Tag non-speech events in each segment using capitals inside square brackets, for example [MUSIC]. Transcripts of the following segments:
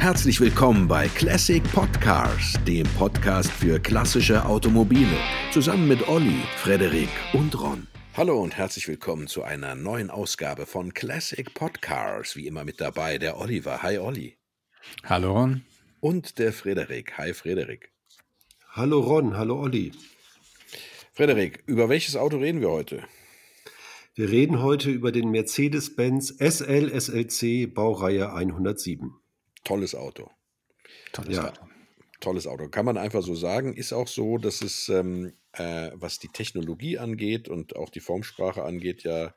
Herzlich willkommen bei Classic Podcars, dem Podcast für klassische Automobile, zusammen mit Olli, Frederik und Ron. Hallo und herzlich willkommen zu einer neuen Ausgabe von Classic Podcars. Wie immer mit dabei der Oliver. Hi Olli. Hallo Ron. Und der Frederik. Hi Frederik. Hallo Ron, hallo Olli. Frederik, über welches Auto reden wir heute? Wir reden heute über den Mercedes-Benz SL SLC Baureihe 107. Tolles Auto. Tolles ja. Auto. Tolles Auto. Kann man einfach so sagen. Ist auch so, dass es, ähm, äh, was die Technologie angeht und auch die Formsprache angeht, ja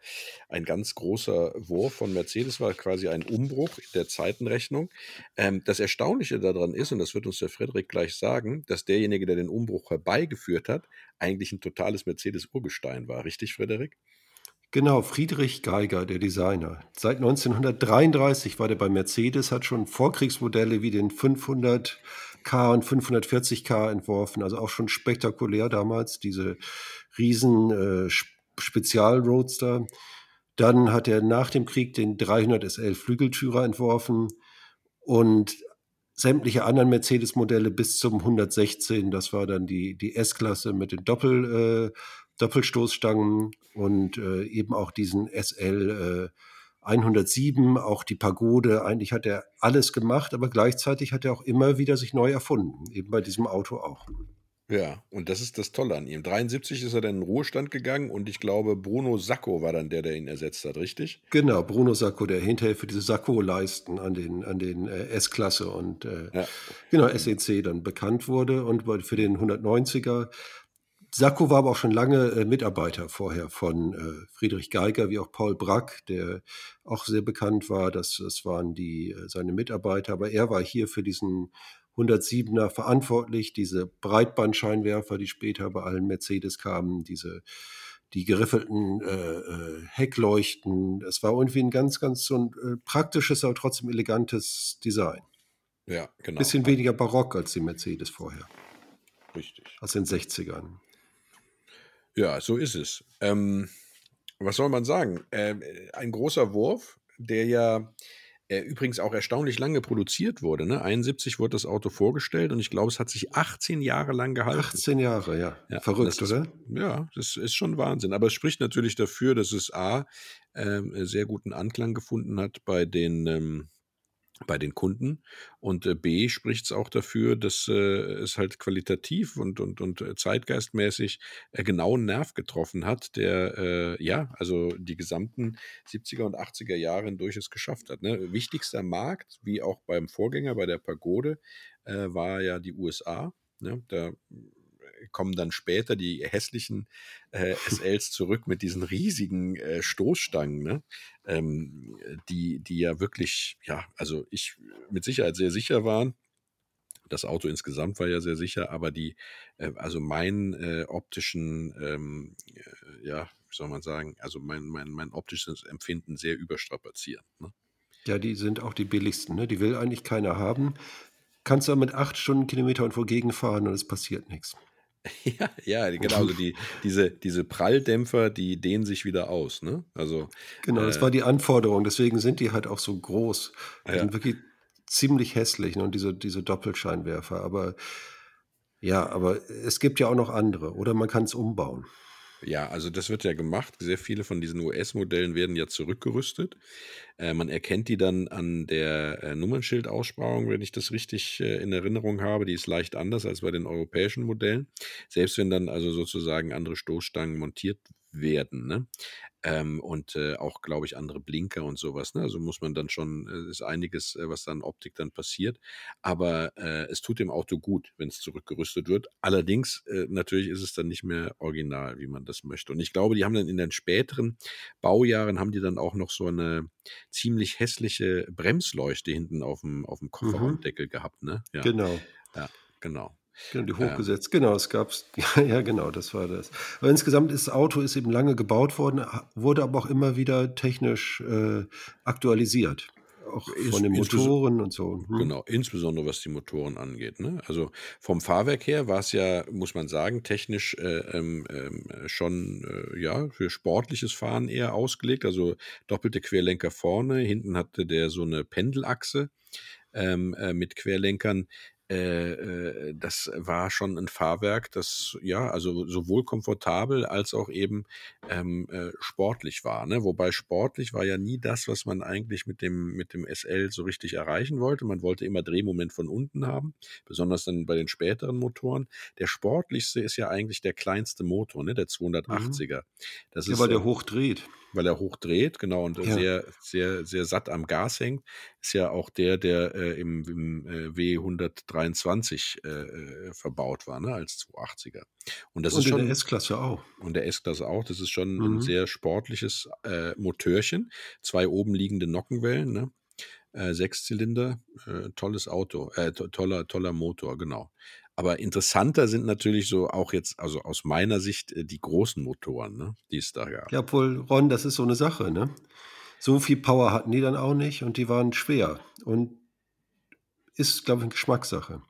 ein ganz großer Wurf von Mercedes war, quasi ein Umbruch in der Zeitenrechnung. Ähm, das Erstaunliche daran ist, und das wird uns der Frederik gleich sagen, dass derjenige, der den Umbruch herbeigeführt hat, eigentlich ein totales Mercedes-Urgestein war. Richtig, Frederik? Genau, Friedrich Geiger, der Designer. Seit 1933 war der bei Mercedes, hat schon Vorkriegsmodelle wie den 500K und 540K entworfen, also auch schon spektakulär damals, diese riesen äh, Spezialroadster. Dann hat er nach dem Krieg den 300 SL Flügeltürer entworfen und sämtliche anderen Mercedes-Modelle bis zum 116, das war dann die, die S-Klasse mit den Doppel- äh, Doppelstoßstangen und äh, eben auch diesen SL äh, 107, auch die Pagode. Eigentlich hat er alles gemacht, aber gleichzeitig hat er auch immer wieder sich neu erfunden, eben bei diesem Auto auch. Ja, und das ist das Tolle an ihm. 73 ist er dann in den Ruhestand gegangen und ich glaube, Bruno Sacco war dann der, der ihn ersetzt hat, richtig? Genau, Bruno Sacco, der hinterher für diese Sacco-Leisten an den, an den äh, S-Klasse und äh, ja. genau, SEC dann bekannt wurde und für den 190er Sacco war aber auch schon lange äh, Mitarbeiter vorher von äh, Friedrich Geiger wie auch Paul Brack, der auch sehr bekannt war. Das, das waren die, äh, seine Mitarbeiter. Aber er war hier für diesen 107er verantwortlich, diese Breitbandscheinwerfer, die später bei allen Mercedes kamen, diese die geriffelten äh, äh Heckleuchten. Es war irgendwie ein ganz, ganz so ein äh, praktisches, aber trotzdem elegantes Design. Ja, genau. Bisschen weniger barock als die Mercedes vorher. Richtig. Aus den 60ern. Ja, so ist es. Ähm, was soll man sagen? Ähm, ein großer Wurf, der ja äh, übrigens auch erstaunlich lange produziert wurde. Ne? 71 wurde das Auto vorgestellt und ich glaube, es hat sich 18 Jahre lang gehalten. 18 Jahre, ja. ja Verrückt, ist, oder? Ja, das ist schon Wahnsinn. Aber es spricht natürlich dafür, dass es A, äh, sehr guten Anklang gefunden hat bei den ähm, bei den Kunden. Und äh, B spricht es auch dafür, dass äh, es halt qualitativ und, und, und äh, zeitgeistmäßig genau einen Nerv getroffen hat, der äh, ja, also die gesamten 70er und 80er Jahre hindurch es geschafft hat. Ne? Wichtigster Markt, wie auch beim Vorgänger, bei der Pagode, war ja die USA. Ne? Da kommen dann später die hässlichen äh, SLs zurück mit diesen riesigen äh, Stoßstangen, ne? ähm, die, die ja wirklich, ja, also ich mit Sicherheit sehr sicher waren. Das Auto insgesamt war ja sehr sicher, aber die, äh, also meinen äh, optischen, ähm, äh, ja, wie soll man sagen, also mein, mein, mein optisches Empfinden sehr überstrapaziert. Ne? Ja, die sind auch die billigsten, ne? Die will eigentlich keiner haben. Kannst du mit acht Stundenkilometer irgendwo gegenfahren und es passiert nichts. [LAUGHS] Ja, ja, genau. Also die, diese, diese Pralldämpfer, die dehnen sich wieder aus, ne? Also. Genau, das äh, war die Anforderung. Deswegen sind die halt auch so groß. Die ja. sind wirklich ziemlich hässlich, ne? Und diese, diese Doppelscheinwerfer. Aber ja, aber es gibt ja auch noch andere. Oder man kann es umbauen. Ja, also das wird ja gemacht. Sehr viele von diesen US-Modellen werden ja zurückgerüstet. Äh, man erkennt die dann an der äh, Nummernschildaussparung, wenn ich das richtig äh, in Erinnerung habe. Die ist leicht anders als bei den europäischen Modellen. Selbst wenn dann also sozusagen andere Stoßstangen montiert werden. Ne? Ähm, und äh, auch, glaube ich, andere Blinker und sowas. Ne? Also muss man dann schon, äh, ist einiges, äh, was dann Optik dann passiert. Aber äh, es tut dem Auto gut, wenn es zurückgerüstet wird. Allerdings, äh, natürlich ist es dann nicht mehr original, wie man das möchte. Und ich glaube, die haben dann in den späteren Baujahren, haben die dann auch noch so eine ziemlich hässliche Bremsleuchte hinten auf dem, auf dem. Kofferraumdeckel mhm. gehabt. Ne? Ja. Genau. Ja, genau. Genau, die hochgesetzt. Ja. Genau, es gab [LAUGHS] ja, ja, genau, das war das. Aber insgesamt ist das Auto ist eben lange gebaut worden, wurde aber auch immer wieder technisch äh, aktualisiert. Auch von den Motoren und so. Hm. Genau, insbesondere was die Motoren angeht. Ne? Also vom Fahrwerk her war es ja, muss man sagen, technisch äh, ähm, ähm schon äh, ja, für sportliches Fahren eher ausgelegt. Also doppelte Querlenker vorne, hinten hatte der so eine Pendelachse ähm, äh, mit Querlenkern, äh, äh, das war schon ein Fahrwerk, das ja, also sowohl komfortabel als auch eben ähm, äh, sportlich war. Ne? Wobei sportlich war ja nie das, was man eigentlich mit dem, mit dem SL so richtig erreichen wollte. Man wollte immer Drehmoment von unten haben, besonders dann bei den späteren Motoren. Der sportlichste ist ja eigentlich der kleinste Motor, ne? der 280er. Mhm. Das ja, ist, weil der äh, hoch dreht weil er hoch dreht, genau, und ja. sehr, sehr, sehr satt am Gas hängt, ist ja auch der, der äh, im, im äh, W123 äh, äh, verbaut war, ne, als 280er. Und das und ist schon. Und der S-Klasse auch. Und der S-Klasse auch. Das ist schon mhm. ein sehr sportliches äh, Motörchen. Zwei oben liegende Nockenwellen, ne? Äh, Sechszylinder, tolles Auto, äh, to toller, toller Motor, genau. Aber interessanter sind natürlich so auch jetzt, also aus meiner Sicht, äh, die großen Motoren, ne, die es da gab. Ja, obwohl, Ron, das ist so eine Sache, ne? So viel Power hatten die dann auch nicht und die waren schwer. Und ist, glaube ich, eine Geschmackssache.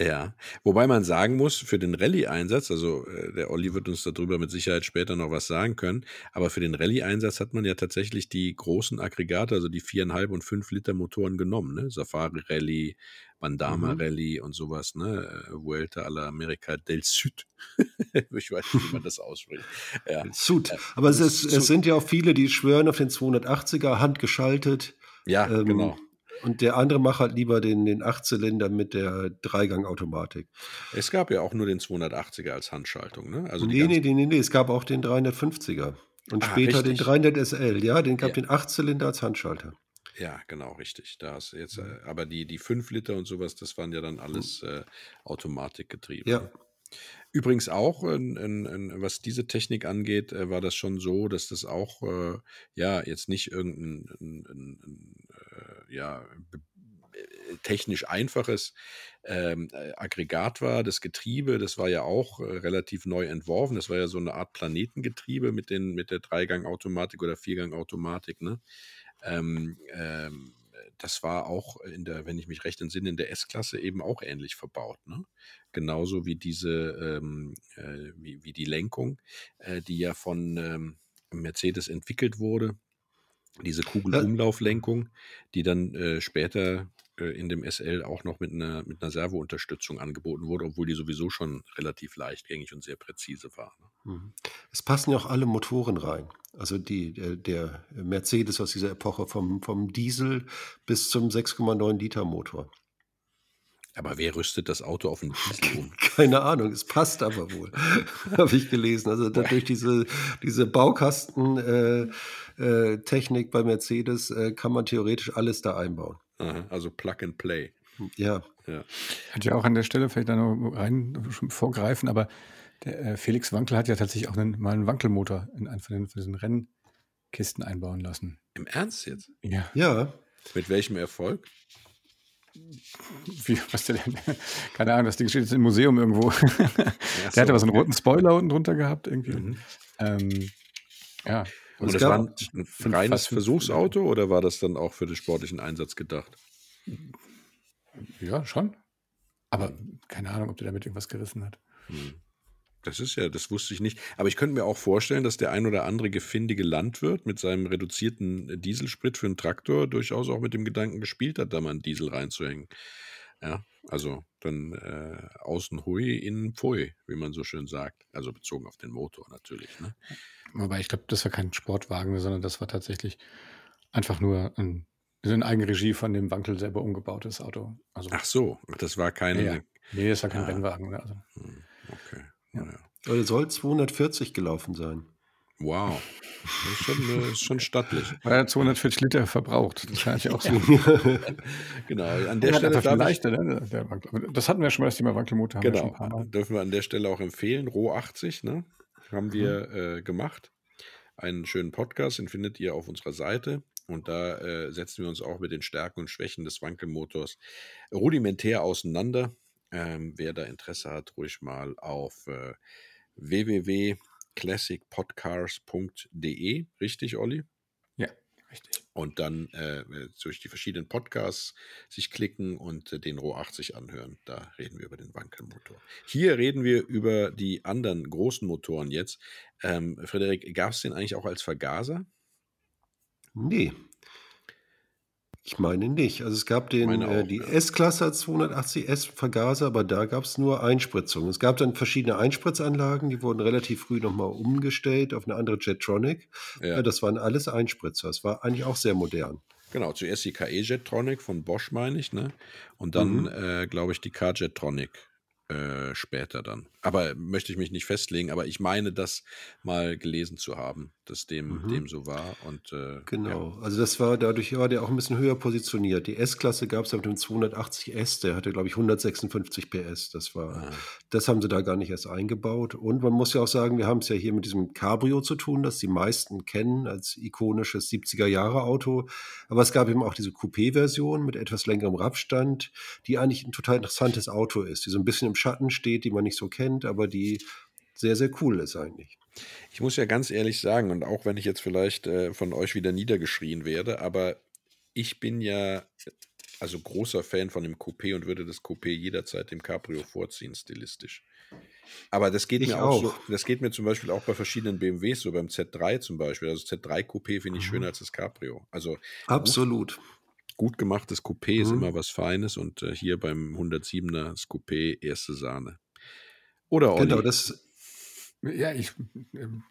Ja, wobei man sagen muss, für den Rallye-Einsatz, also äh, der Olli wird uns darüber mit Sicherheit später noch was sagen können, aber für den Rallye-Einsatz hat man ja tatsächlich die großen Aggregate, also die viereinhalb und fünf Liter Motoren genommen, ne? Safari Rallye, Bandama mhm. Rallye und sowas, ne? Äh, Vuelta a la America del Sud. [LAUGHS] ich weiß nicht, wie man das ausspricht. Ja. Sud. Aber es, ist, es sind ja auch viele, die schwören auf den 280er, handgeschaltet. Ja, ähm, genau. Und der andere macht halt lieber den, den Achtzylinder mit der Dreigang-Automatik. Es gab ja auch nur den 280er als Handschaltung, ne? Also nee, nee, nee, nee, nee, es gab auch den 350er. Und ah, später richtig. den 300 SL, ja, den gab ja. den Achtzylinder als Handschalter. Ja, genau, richtig. Da ist jetzt, äh, aber die, die 5 Liter und sowas, das waren ja dann alles äh, Automatikgetriebe. Ja. Ne? Übrigens auch, in, in, in, was diese Technik angeht, äh, war das schon so, dass das auch, äh, ja, jetzt nicht irgendein äh, ja, äh, technisch einfaches ähm, äh, Aggregat war. Das Getriebe, das war ja auch äh, relativ neu entworfen. Das war ja so eine Art Planetengetriebe mit, den, mit der Dreigang-Automatik oder Viergang-Automatik. Ne? Ähm, ähm, das war auch in der, wenn ich mich recht entsinne, in der S-Klasse eben auch ähnlich verbaut. Ne? Genauso wie diese, ähm, äh, wie, wie die Lenkung, äh, die ja von ähm, Mercedes entwickelt wurde diese Kugelumlauflenkung, die dann äh, später äh, in dem SL auch noch mit einer, mit einer Servounterstützung angeboten wurde, obwohl die sowieso schon relativ leichtgängig und sehr präzise war. Ne? Mhm. Es passen ja auch alle Motoren rein. Also die, der, der Mercedes aus dieser Epoche vom, vom Diesel bis zum 6,9 Liter Motor. Aber wer rüstet das Auto auf einen Diesel um? Keine Ahnung, es passt aber wohl, [LAUGHS] habe ich gelesen. Also durch diese, diese Baukastentechnik äh, äh, bei Mercedes äh, kann man theoretisch alles da einbauen. Aha, also Plug and Play. Ja. ja. Hätte ja auch an der Stelle vielleicht da noch rein vorgreifen, aber der äh, Felix Wankel hat ja tatsächlich auch einen, mal einen Wankelmotor in einen von, den, von diesen Rennkisten einbauen lassen. Im Ernst jetzt? Ja. Ja. Mit welchem Erfolg? Wie, was der denn? [LAUGHS] Keine Ahnung, das Ding steht jetzt im Museum irgendwo. [LAUGHS] Ja, der so, hatte aber so einen roten Spoiler unten drunter gehabt, irgendwie. Mhm. Ähm, ja. Und das war ein, ein reines Versuchsauto oder war das dann auch für den sportlichen Einsatz gedacht? Ja, schon. Aber keine Ahnung, ob der damit irgendwas gerissen hat. Hm. Das ist ja, das wusste ich nicht. Aber ich könnte mir auch vorstellen, dass der ein oder andere gefindige Landwirt mit seinem reduzierten Dieselsprit für einen Traktor durchaus auch mit dem Gedanken gespielt hat, da mal einen Diesel reinzuhängen. Ja, also dann äh, außen hui, innen pfui, wie man so schön sagt. Also bezogen auf den Motor natürlich. Ne? Wobei ich glaube, das war kein Sportwagen, sondern das war tatsächlich einfach nur ein, in Eigenregie von dem Wankel selber umgebautes Auto. Also, Ach so, das war keine. Ja, Nee, das war kein ah. Rennwagen. Also. Hm, okay. Ja. Ja. soll 240 gelaufen sein. Wow. Das ist schon, äh, schon stattlich. Weil er 240 Liter verbraucht. Das kann ich auch so. [LAUGHS] genau. An der Stelle darf leichter, ne? Das hatten wir schon mal, das Thema Wankelmotor. Genau. Wir Dürfen wir an der Stelle auch empfehlen. Roh 80, ne? Haben wir mhm. äh, gemacht. Einen schönen Podcast, den findet ihr auf unserer Seite. Und da äh, setzen wir uns auch mit den Stärken und Schwächen des Wankelmotors rudimentär auseinander. Ähm, wer da Interesse hat, ruhig mal auf äh, www.classicpodcars.de. Richtig, Olli? Ja, richtig. Und dann äh, durch die verschiedenen Podcasts sich klicken und äh, den Roh 80 anhören. Da reden wir über den Wankelmotor. Hier reden wir über die anderen großen Motoren jetzt. Ähm, Frederik, gab es den eigentlich auch als Vergaser? Nee. Ich meine nicht. Also es gab den, äh, die ja. S-Klasse hat 280 S-Vergaser, aber da gab es nur Einspritzung. Es gab dann verschiedene Einspritzanlagen, die wurden relativ früh nochmal umgestellt auf eine andere Jetronic. Ja. Ja. das waren alles Einspritzer. Es war eigentlich auch sehr modern. Genau, zuerst die KE Jetronic von Bosch, meine ich, ne? Und dann, Mhm. äh, glaube ich, die K-Jetronic äh, später dann. Aber möchte ich mich nicht festlegen, aber ich meine, das mal gelesen zu haben, dass dem, Mhm. dem so war. Und äh, ja. Genau, also das war dadurch war der auch ein bisschen höher positioniert. Die S-Klasse gab es mit dem 280S, der hatte, glaube ich, 156 PS. Das war, Ah. das haben sie da gar nicht erst eingebaut. Und man muss ja auch sagen, wir haben es ja hier mit diesem Cabrio zu tun, das die meisten kennen als ikonisches 70er-Jahre-Auto. Aber es gab eben auch diese Coupé-Version mit etwas längerem Radstand, die eigentlich ein total interessantes Auto ist, die so ein bisschen im Schatten steht, die man nicht so kennt, aber die sehr, sehr cool ist eigentlich. Ich muss ja ganz ehrlich sagen, und auch wenn ich jetzt vielleicht äh, von euch wieder niedergeschrien werde, aber ich bin ja also großer Fan von dem Coupé und würde das Coupé jederzeit dem Cabrio vorziehen, stilistisch. Aber das geht Ich mir auch, so, das geht mir zum Beispiel auch bei verschiedenen BMWs, so beim Z3 zum Beispiel. Also das Z3 Coupé finde ich Mhm. schöner als das Cabrio. Also Absolut. gut gemachtes Coupé ist Mhm. immer was Feines und äh, hier beim 107er das Coupé erste Sahne. Oder Olli? Genau, das, Ja, ich, ähm,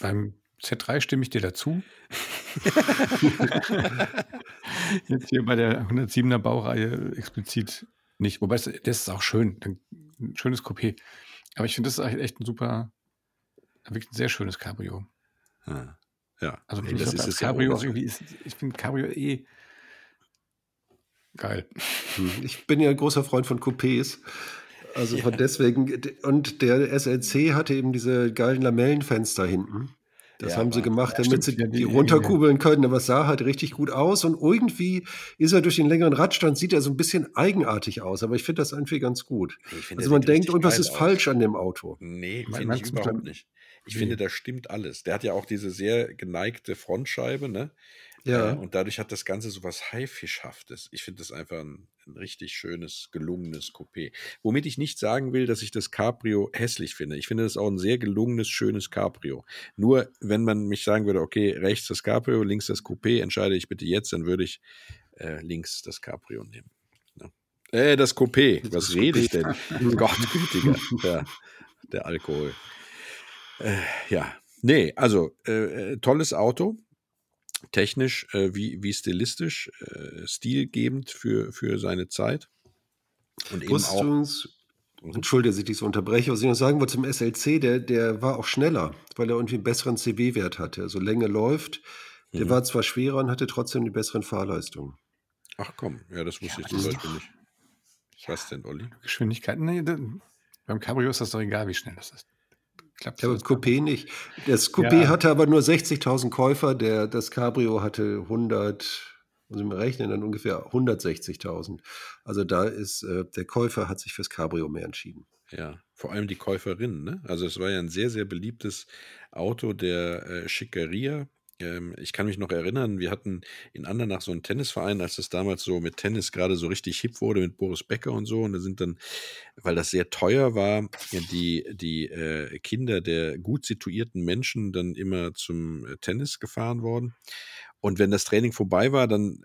beim Z3 stimme ich dir dazu. [LAUGHS] Jetzt hier bei der 107er Baureihe explizit nicht. Wobei, das ist auch schön. Ein schönes Coupé. Aber ich finde, das ist eigentlich echt ein super, wirklich ein sehr schönes Cabrio. Ah, ja, Also nee, ich das ist ja Cabrio ohnehin. irgendwie, ist, ich finde Cabrio eh geil. Hm, Ich bin ja ein großer Freund von Coupés. Also von deswegen, und der SLC hatte eben diese geilen Lamellenfenster hinten. Das Ja, haben sie gemacht, Ja, damit stimmt, sie ja, die- die ja, runterkurbeln können, aber es sah halt richtig gut aus und irgendwie ist er durch den längeren Radstand, sieht er so ein bisschen eigenartig aus, aber ich finde das irgendwie ganz gut. Ich finde, Also man denkt, irgendwas ist aus. falsch an dem Auto. Nee, finde ich überhaupt nicht. Ich Wie? finde, da stimmt alles. Der hat ja auch diese sehr geneigte Frontscheibe, ne? Ja. Äh, und dadurch hat das Ganze so was Haifischhaftes. Ich finde das einfach ein, ein richtig schönes, gelungenes Coupé. Womit ich nicht sagen will, dass ich das Cabrio hässlich finde. Ich finde das auch ein sehr gelungenes, schönes Cabrio. Nur, wenn man mich sagen würde, okay, rechts das Cabrio, links das Coupé, entscheide ich bitte jetzt, dann würde ich äh, links das Cabrio nehmen. Ne? Äh, das Coupé. Was Das rede ich Coupé. denn? [LAUGHS] Gott gütiger. Ja, der Alkohol. Äh, ja, nee, also äh, äh, tolles Auto. Technisch äh, wie, wie stilistisch, äh, stilgebend für, für seine Zeit. Und eben Wusstest du auch. uns, Mhm. Entschuldige, dass ich dich so unterbreche, was ich noch sagen wollte zum SLC, der, der war auch schneller, weil er irgendwie einen besseren CW-Wert hatte. Also Länge läuft. Der Mhm. war zwar schwerer und hatte trotzdem die besseren Fahrleistungen. Ach komm, ja, das wusste Ja, ich zum Beispiel nicht. Was denn, Olli? Geschwindigkeit. Nee, beim Cabrio ist das doch egal, wie schnell das ist. Klappt Ja, aber das Coupé nicht. [LAUGHS] Das Coupé Ja. hatte aber nur 60.000 Käufer, der, das Cabrio hatte 100, muss ich mal rechnen, dann ungefähr 160.000. Also da ist, äh, der Käufer hat sich fürs Cabrio mehr entschieden. Ja, vor allem die Käuferin, ne? Also es war ja ein sehr, sehr beliebtes Auto der äh, Schickeria. Ähm, ich kann mich noch erinnern, wir hatten in Andernach so einen Tennisverein, als das damals so mit Tennis gerade so richtig hip wurde mit Boris Becker und so. Und da sind dann, weil das sehr teuer war, die, die äh, Kinder der gut situierten Menschen dann immer zum äh, Tennis gefahren worden. Und wenn das Training vorbei war, dann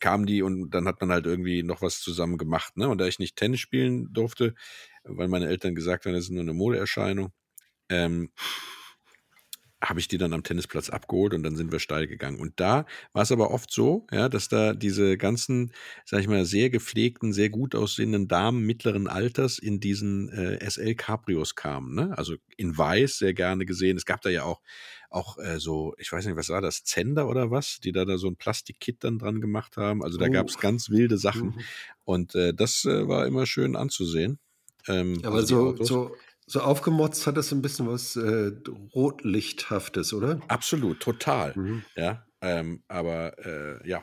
kamen die und dann hat man halt irgendwie noch was zusammen gemacht. Ne? Und da ich nicht Tennis spielen durfte, weil meine Eltern gesagt haben, das ist nur eine Modeerscheinung, ähm, habe ich die dann am Tennisplatz abgeholt und dann sind wir steil gegangen. Und da war es aber oft so, ja, dass da diese ganzen, sag ich mal, sehr gepflegten, sehr gut aussehenden Damen mittleren Alters in diesen äh, SL Cabrios kamen. Ne? Also in Weiß sehr gerne gesehen. Es gab da ja auch, auch äh, so, ich weiß nicht, was war das, Zender oder was, die da, da so ein Plastikkit dann dran gemacht haben. Also da Oh. gab es ganz wilde Sachen. Mhm. Und äh, das äh, war immer schön anzusehen. Ähm, Aber also so, so, so aufgemotzt hat das ein bisschen was äh, Rotlichthaftes, oder? Absolut, total. Mhm. Ja, ähm, aber äh, ja,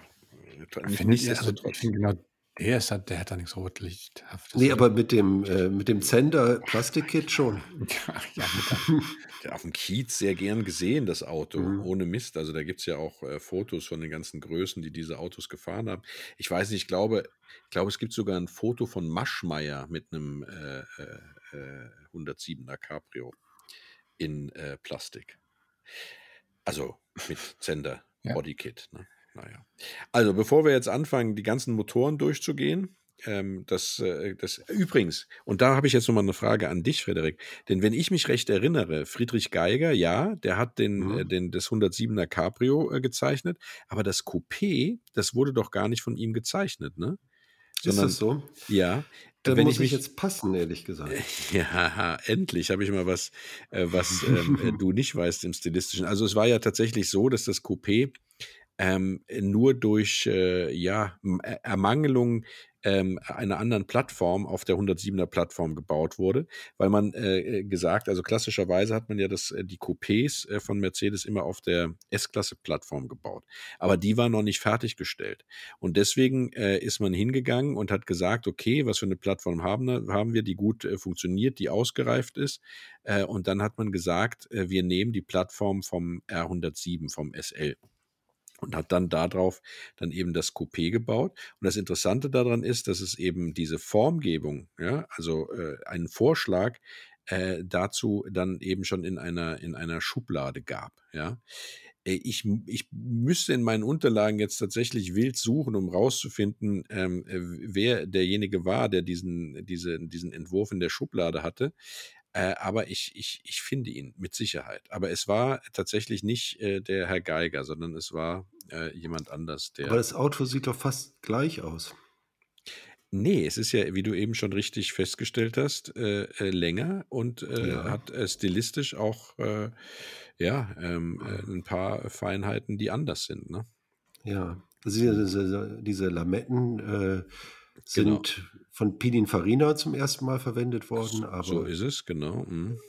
Finde nicht, ich, also, nichtsdestotrotz. ich finde genau, der, ist, halt- der hat da nichts Rotlichthaftes. Nee, aber mit dem, äh, mit dem Zender Plastikkit schon. [LAUGHS] Ja, mit [LAUGHS] Ja, auf dem Kiez sehr gern gesehen, das Auto, Mhm. ohne Mist. Also da gibt es ja auch äh, Fotos von den ganzen Größen, die diese Autos gefahren haben. Ich weiß nicht, ich glaube, ich glaube, es gibt sogar ein Foto von Maschmeyer mit einem äh, äh, äh, 107er Cabrio in äh, Plastik. Also mit Zender Ja. Bodykit. Ne? naja. Also, bevor wir jetzt anfangen, die ganzen Motoren durchzugehen, ähm, das, äh, das übrigens, und da habe ich jetzt nochmal eine Frage an dich, Frederik. Denn wenn ich mich recht erinnere, Friedrich Geiger, ja, der hat den, Mhm. äh, den das 107er Cabrio äh, gezeichnet, aber das Coupé, das wurde doch gar nicht von ihm gezeichnet, ne? Ist Sondern, das so? ja, Da wenn muss ich ich mich, jetzt passen, ehrlich gesagt. [LAUGHS] ja, endlich habe ich mal was, äh, was ähm, [LAUGHS] äh, du nicht weißt im Stilistischen. Also es war ja tatsächlich so, dass das Coupé ähm, nur durch äh, ja, M- Ä- Ermangelung ähm, einer anderen Plattform auf der 107er Plattform gebaut wurde, weil man äh, äh, gesagt, also klassischerweise hat man ja das, äh, die Coupés äh, von Mercedes immer auf der S-Klasse-Plattform gebaut, aber die war noch nicht fertiggestellt. Und deswegen äh, ist man hingegangen und hat gesagt, okay, was für eine Plattform haben, wir- haben wir, die gut äh, funktioniert, die ausgereift ist. Äh, und dann hat man gesagt, äh, wir nehmen die Plattform vom R107, vom SL und hat dann darauf dann eben das Coupé gebaut. Und das Interessante daran ist, dass es eben diese Formgebung, ja, also äh, einen Vorschlag äh, dazu dann eben schon in einer, in einer Schublade gab, ja. Äh, Ich, ich müsste in meinen Unterlagen jetzt tatsächlich wild suchen, um rauszufinden, ähm, äh, wer derjenige war, der diesen, diese, diesen Entwurf in der Schublade hatte. Äh, aber ich, ich, ich finde ihn mit Sicherheit. Aber es war tatsächlich nicht äh, der Herr Geiger, sondern es war äh, jemand anders, Aber der. das Auto sieht doch fast gleich aus. Nee, es ist ja, wie du eben schon richtig festgestellt hast, äh, äh, länger und äh, Ja. hat stilistisch auch ja, ähm, äh, ein paar Feinheiten, die anders sind. Ne? Ja. Also diese, diese, diese Lametten äh, Genau. sind von Pininfarina zum ersten Mal verwendet worden, So aber, ist es, genau. mhm.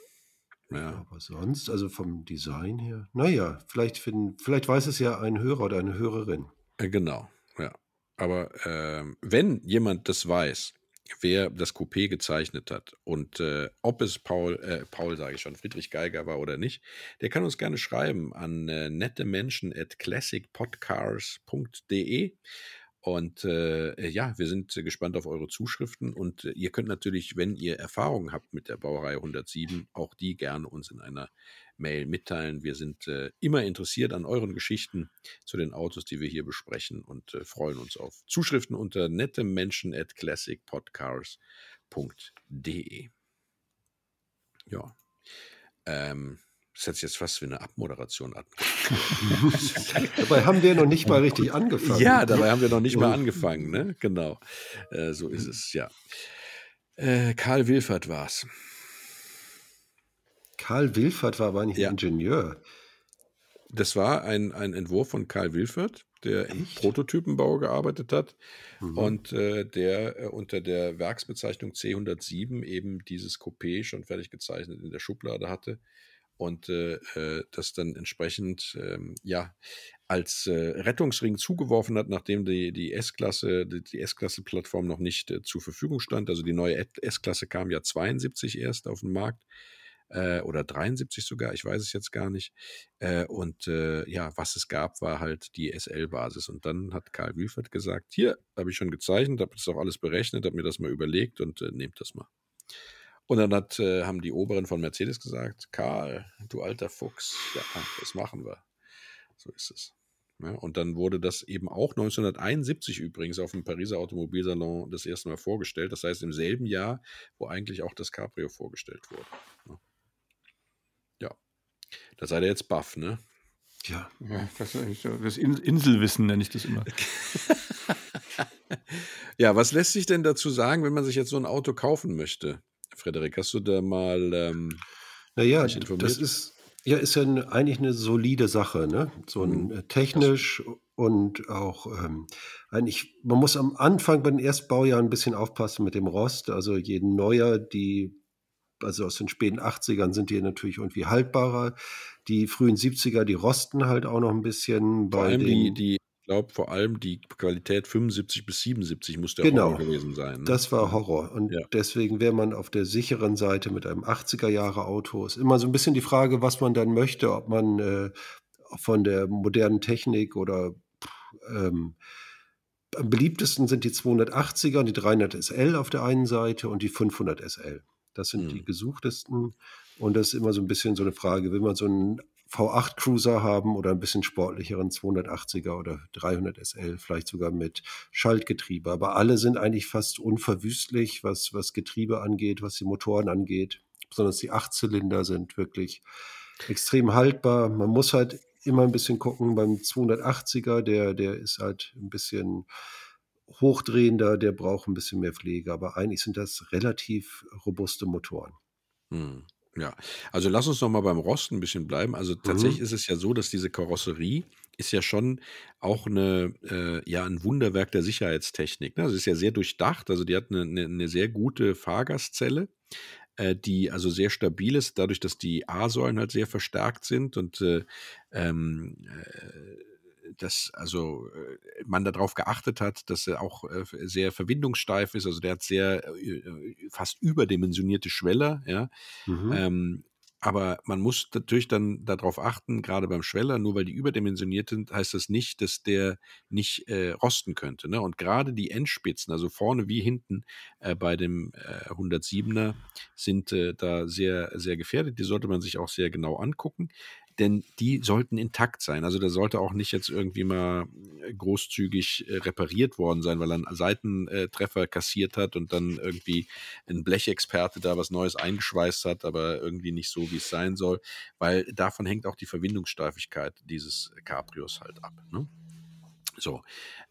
Ja, aber sonst, also vom Design her, naja, vielleicht, finden, vielleicht weiß es ja ein Hörer oder eine Hörerin. äh, genau. Ja. Aber ähm, wenn jemand das weiß, wer das Coupé gezeichnet hat und äh, ob es Paul, äh, Paul sage ich schon, Friedrich Geiger war oder nicht, der kann uns gerne schreiben an äh, nette Menschen at classicpodcars.de. Und äh, ja, wir sind äh, gespannt auf eure Zuschriften und äh, ihr könnt natürlich, wenn ihr Erfahrungen habt mit der Baureihe 107, auch die gerne uns in einer Mail mitteilen. Wir sind äh, immer interessiert an euren Geschichten zu den Autos, die wir hier besprechen und äh, freuen uns auf Zuschriften unter nette Menschen at classicpodcars.de. Ja. Ähm, das hat sich jetzt fast wie eine Abmoderation an. [LAUGHS] Dabei haben wir noch nicht mal richtig angefangen. Ja, dabei haben wir noch nicht mal angefangen, ne? Genau. Äh, so ist es, ja. Äh, Karl Wilfert war's. Karl Wilfert war aber nicht Ja. ein Ingenieur. Das war ein, ein Entwurf von Karl Wilfert, der im Echt? Prototypenbau gearbeitet hat Mhm. und äh, der äh, unter der Werksbezeichnung C107 eben dieses Coupé schon fertig gezeichnet in der Schublade hatte und äh, äh, das dann entsprechend ähm, ja als äh, Rettungsring zugeworfen hat, nachdem die, die S-Klasse, die, die S-Klasse-Plattform noch nicht äh, zur Verfügung stand. Also die neue S-Klasse kam ja 72 erst auf den Markt äh, oder 73 sogar, ich weiß es jetzt gar nicht. Äh, und ja, was es gab, war halt die SL-Basis. Und dann hat Karl Wilfert gesagt, hier, habe ich schon gezeichnet, habe das auch alles berechnet, habe mir das mal überlegt und nehmt das mal. Und dann hat, äh, haben die Oberen von Mercedes gesagt, Karl, du alter Fuchs, ja, das machen wir. So ist es. Ja, und dann wurde das eben auch 1971 übrigens auf dem Pariser Automobilsalon das erste Mal vorgestellt. Das heißt im selben Jahr, wo eigentlich auch das Cabrio vorgestellt wurde. Ja. Ja. Da seid ihr jetzt baff, ne? Ja. Ja, das, ist eigentlich so- das In- Inselwissen nenne ich das immer. [LAUGHS] Ja, was lässt sich denn dazu sagen, wenn man sich jetzt so ein Auto kaufen möchte? Frederik, hast du da mal ähm, Naja, das ist, ja, ist ja eine, eigentlich eine solide Sache, ne? So ein, Mhm. äh, technisch und auch ähm, eigentlich, man muss am Anfang bei den Erstbaujahren ein bisschen aufpassen mit dem Rost. Also je neuer die, also aus den späten 80ern sind die natürlich irgendwie haltbarer. Die frühen 70er, die rosten halt auch noch ein bisschen. vor Bei allem die, den, die, glaube, vor allem die Qualität 75 bis 77 muss der Genau. Horror gewesen sein. Ne? Das war Horror. Und Ja. deswegen wäre man auf der sicheren Seite mit einem 80er-Jahre-Auto. Ist immer so ein bisschen die Frage, was man dann möchte, ob man äh, von der modernen Technik oder ähm, am beliebtesten sind die 280er und die 300 SL auf der einen Seite und die 500 SL. Das sind Mhm. die gesuchtesten. Und das ist immer so ein bisschen so eine Frage, will man so ein V8 Cruiser haben oder ein bisschen sportlicheren 280er oder 300 SL, vielleicht sogar mit Schaltgetriebe. Aber alle sind eigentlich fast unverwüstlich, was, was Getriebe angeht, was die Motoren angeht. Besonders die Achtzylinder sind wirklich extrem haltbar. Man muss halt immer ein bisschen gucken beim 280er, der, der ist halt ein bisschen hochdrehender, der braucht ein bisschen mehr Pflege. Aber eigentlich sind das relativ robuste Motoren. Hm. Ja, also lass uns noch mal beim Rost ein bisschen bleiben. Also tatsächlich Mhm. ist es ja so, dass diese Karosserie ist ja schon auch eine, äh, ja, ein Wunderwerk der Sicherheitstechnik. Ne? Also es ist ja sehr durchdacht. Also die hat eine, eine, eine sehr gute Fahrgastzelle, äh, die also sehr stabil ist, dadurch, dass die A-Säulen halt sehr verstärkt sind und äh, ähm, äh, dass also äh, man darauf geachtet hat, dass er auch äh, sehr verbindungssteif ist. Also der hat sehr äh, fast überdimensionierte Schweller, ja. Mhm. Ähm, aber man muss natürlich dann darauf achten, gerade beim Schweller, nur weil die überdimensioniert sind, heißt das nicht, dass der nicht äh, rosten könnte. Ne? Und gerade die Endspitzen, also vorne wie hinten äh, bei dem äh, 107er, sind äh, da sehr, sehr gefährdet. Die sollte man sich auch sehr genau angucken denn die sollten intakt sein. Also da sollte auch nicht jetzt irgendwie mal äh, großzügig äh, repariert worden sein, weil er einen Seitentreffer kassiert hat und dann irgendwie ein Blechexperte da was Neues eingeschweißt hat, aber irgendwie nicht so, wie es sein soll, weil davon hängt auch die Verbindungssteifigkeit dieses Cabrios halt ab. Ne? So,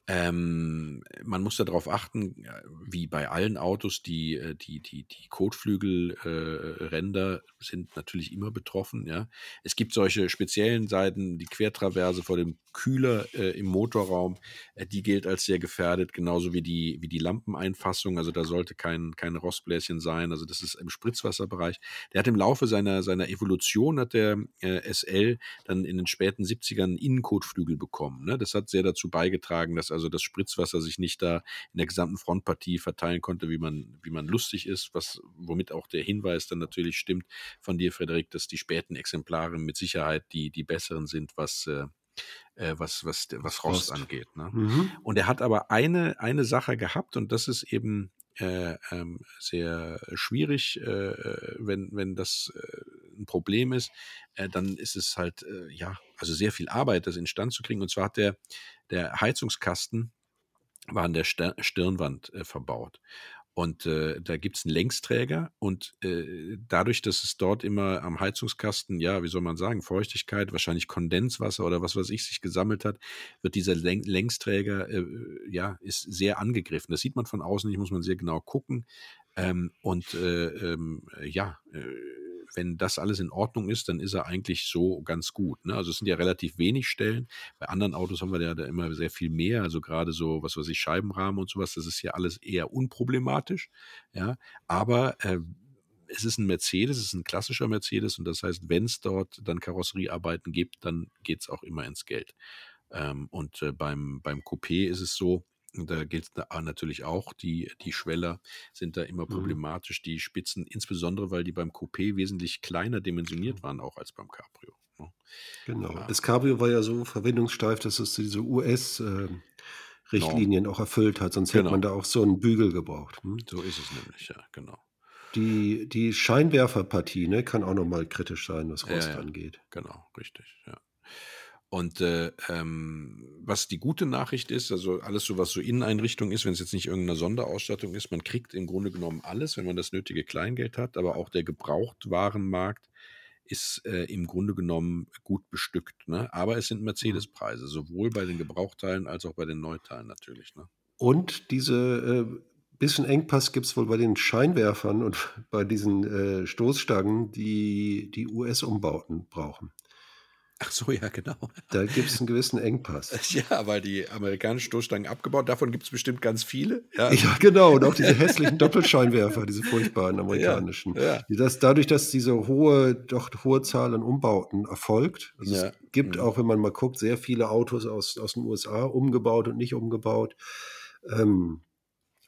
ähm, man muss darauf achten, ja, wie bei allen Autos, die, äh, die, die, die Kotflügelränder äh, sind natürlich immer betroffen. Ja. Es gibt solche speziellen Seiten, die Quertraverse vor dem Kühler äh, im Motorraum, äh, die gilt als sehr gefährdet, genauso wie die, wie die Lampeneinfassung. Also da sollte kein, kein Rostbläschen sein. Also das ist im Spritzwasserbereich. Der hat im Laufe seiner, seiner Evolution, hat der äh, SL dann in den späten 70ern einen Innenkotflügel bekommen. Ne? Das hat sehr dazu beigetragen, dass also das Spritzwasser sich nicht da in der gesamten Frontpartie verteilen konnte, wie man, wie man lustig ist, was, womit auch der Hinweis dann natürlich stimmt von dir, Frederik, dass die späten Exemplare mit Sicherheit die, die besseren sind, was, äh, äh was, was, was Rost, Rost. angeht. Ne? Mhm. Und er hat aber eine, eine Sache gehabt und das ist eben äh, ähm, sehr schwierig, äh, wenn, wenn das äh, ein Problem ist, äh, dann ist es halt, äh, ja, also sehr viel Arbeit, das instand zu kriegen. Und zwar hat der, der Heizungskasten war an der Ster Stirnwand äh, verbaut. Und äh, da gibt es einen Längsträger und äh, dadurch, dass es dort immer am Heizungskasten, ja, wie soll man sagen, Feuchtigkeit, wahrscheinlich Kondenswasser oder was weiß ich sich gesammelt hat, wird dieser Läng Längsträger, äh, ja, ist sehr angegriffen. Das sieht man von außen nicht, muss man sehr genau gucken. Ähm, und äh, ähm, ja, äh, wenn das alles in Ordnung ist, dann ist er eigentlich so ganz gut. Ne? Also es sind ja relativ wenig Stellen. Bei anderen Autos haben wir ja da immer sehr viel mehr. Also gerade so, was weiß ich, Scheibenrahmen und sowas, das ist ja alles eher unproblematisch. Ja, aber äh, es ist ein Mercedes, es ist ein klassischer Mercedes und das heißt, wenn es dort dann Karosseriearbeiten gibt, dann geht es auch immer ins Geld. Ähm, und äh, beim, beim Coupé ist es so, da gilt natürlich auch, die, die Schweller sind da immer Mhm. problematisch, die Spitzen, insbesondere weil die beim Coupé wesentlich kleiner dimensioniert waren, auch als beim Cabrio. ne? Genau. Ja. Das Cabrio war ja so verwendungssteif, dass es diese US-Richtlinien auch erfüllt hat, sonst hätte Genau. man da auch so einen Bügel gebraucht. Hm? So ist es nämlich, ja, genau. Die, die Scheinwerferpartie ne, kann auch nochmal kritisch sein, was Ja, Rost ja. angeht. Genau, richtig, ja. Und äh, ähm, was die gute Nachricht ist, also alles so, was so Inneneinrichtung ist, wenn es jetzt nicht irgendeine Sonderausstattung ist, man kriegt im Grunde genommen alles, wenn man das nötige Kleingeld hat, aber auch der Gebrauchtwarenmarkt ist äh, im Grunde genommen gut bestückt. Ne? Aber es sind Mercedes-Preise, sowohl bei den Gebrauchteilen als auch bei den Neuteilen natürlich. Ne? Und diese äh, bisschen Engpass gibt es wohl bei den Scheinwerfern und [LAUGHS] bei diesen äh, Stoßstangen, die die US-Umbauten brauchen. Ach so, ja, genau. Da gibt es einen gewissen Engpass. [LAUGHS] Ja, weil die amerikanischen Stoßstangen abgebaut, davon gibt es bestimmt ganz viele. Ja, [LAUGHS] Ja, genau. Und auch diese hässlichen Doppelscheinwerfer, diese furchtbaren [LAUGHS] amerikanischen. ja. Die Das, dadurch, dass diese hohe, doch hohe Zahl an Umbauten erfolgt. Also Ja. Es gibt Mhm. auch, wenn man mal guckt, sehr viele Autos aus, aus den USA umgebaut und nicht umgebaut. Ähm,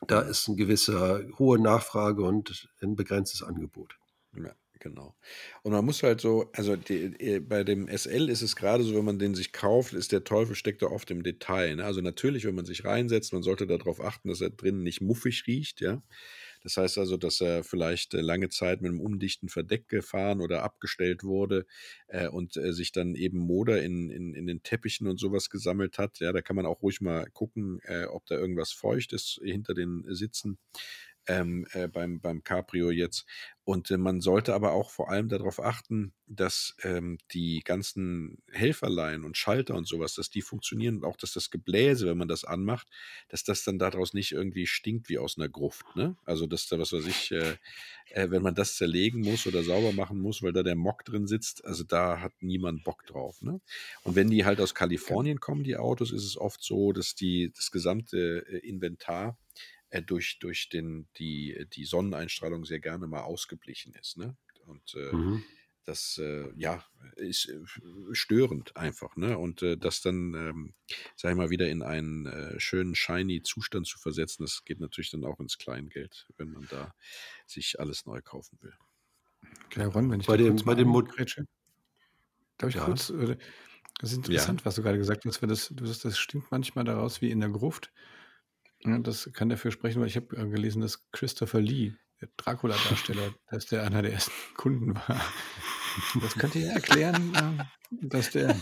da ist eine gewisse hohe Nachfrage und ein begrenztes Angebot. Ja, genau. Und man muss halt so, also die, äh, bei dem SL ist es gerade so, wenn man den sich kauft, ist der Teufel steckt da oft im Detail. Ne? Also natürlich, wenn man sich reinsetzt, man sollte darauf achten, dass er drinnen nicht muffig riecht, ja. Das heißt also, dass er vielleicht äh, lange Zeit mit einem undichten Verdeck gefahren oder abgestellt wurde äh, und äh, sich dann eben Moder in, in, in den Teppichen und sowas gesammelt hat. Ja, da kann man auch ruhig mal gucken, äh, ob da irgendwas feucht ist hinter den Sitzen ähm, äh, beim, beim Cabrio jetzt. Und äh, man sollte aber auch vor allem darauf achten, dass ähm, die ganzen Helferlein und Schalter und sowas, dass die funktionieren und auch, dass das Gebläse, wenn man das anmacht, dass das dann daraus nicht irgendwie stinkt wie aus einer Gruft. Ne? Also, dass da, was weiß ich, äh, äh, wenn man das zerlegen muss oder sauber machen muss, weil da der Mock drin sitzt, also da hat niemand Bock drauf. Ne? Und wenn die halt aus Kalifornien kommen, die Autos, ist es oft so, dass die das gesamte äh, Inventar äh, durch, durch den, die, die Sonneneinstrahlung sehr gerne mal ausgeblichen ist. Ne? Und äh, mhm. das äh, ja, ist äh, störend einfach. Ne? Und äh, das dann, ähm, sag ich mal, wieder in einen äh, schönen, shiny Zustand zu versetzen, das geht natürlich dann auch ins Kleingeld, wenn man da sich alles neu kaufen will. Ja, Ron, wenn ich bei dem, bei dem Mod Darf ich ja. kurz, das ist interessant, ja. was du gerade gesagt hast, weil das, das, das stinkt manchmal daraus wie in der Gruft. Ja, das kann dafür sprechen, weil ich habe äh, gelesen, dass Christopher Lee, der Dracula-Darsteller, [LAUGHS] dass der einer der ersten Kunden war. Das könnte ja erklären, ähm, dass der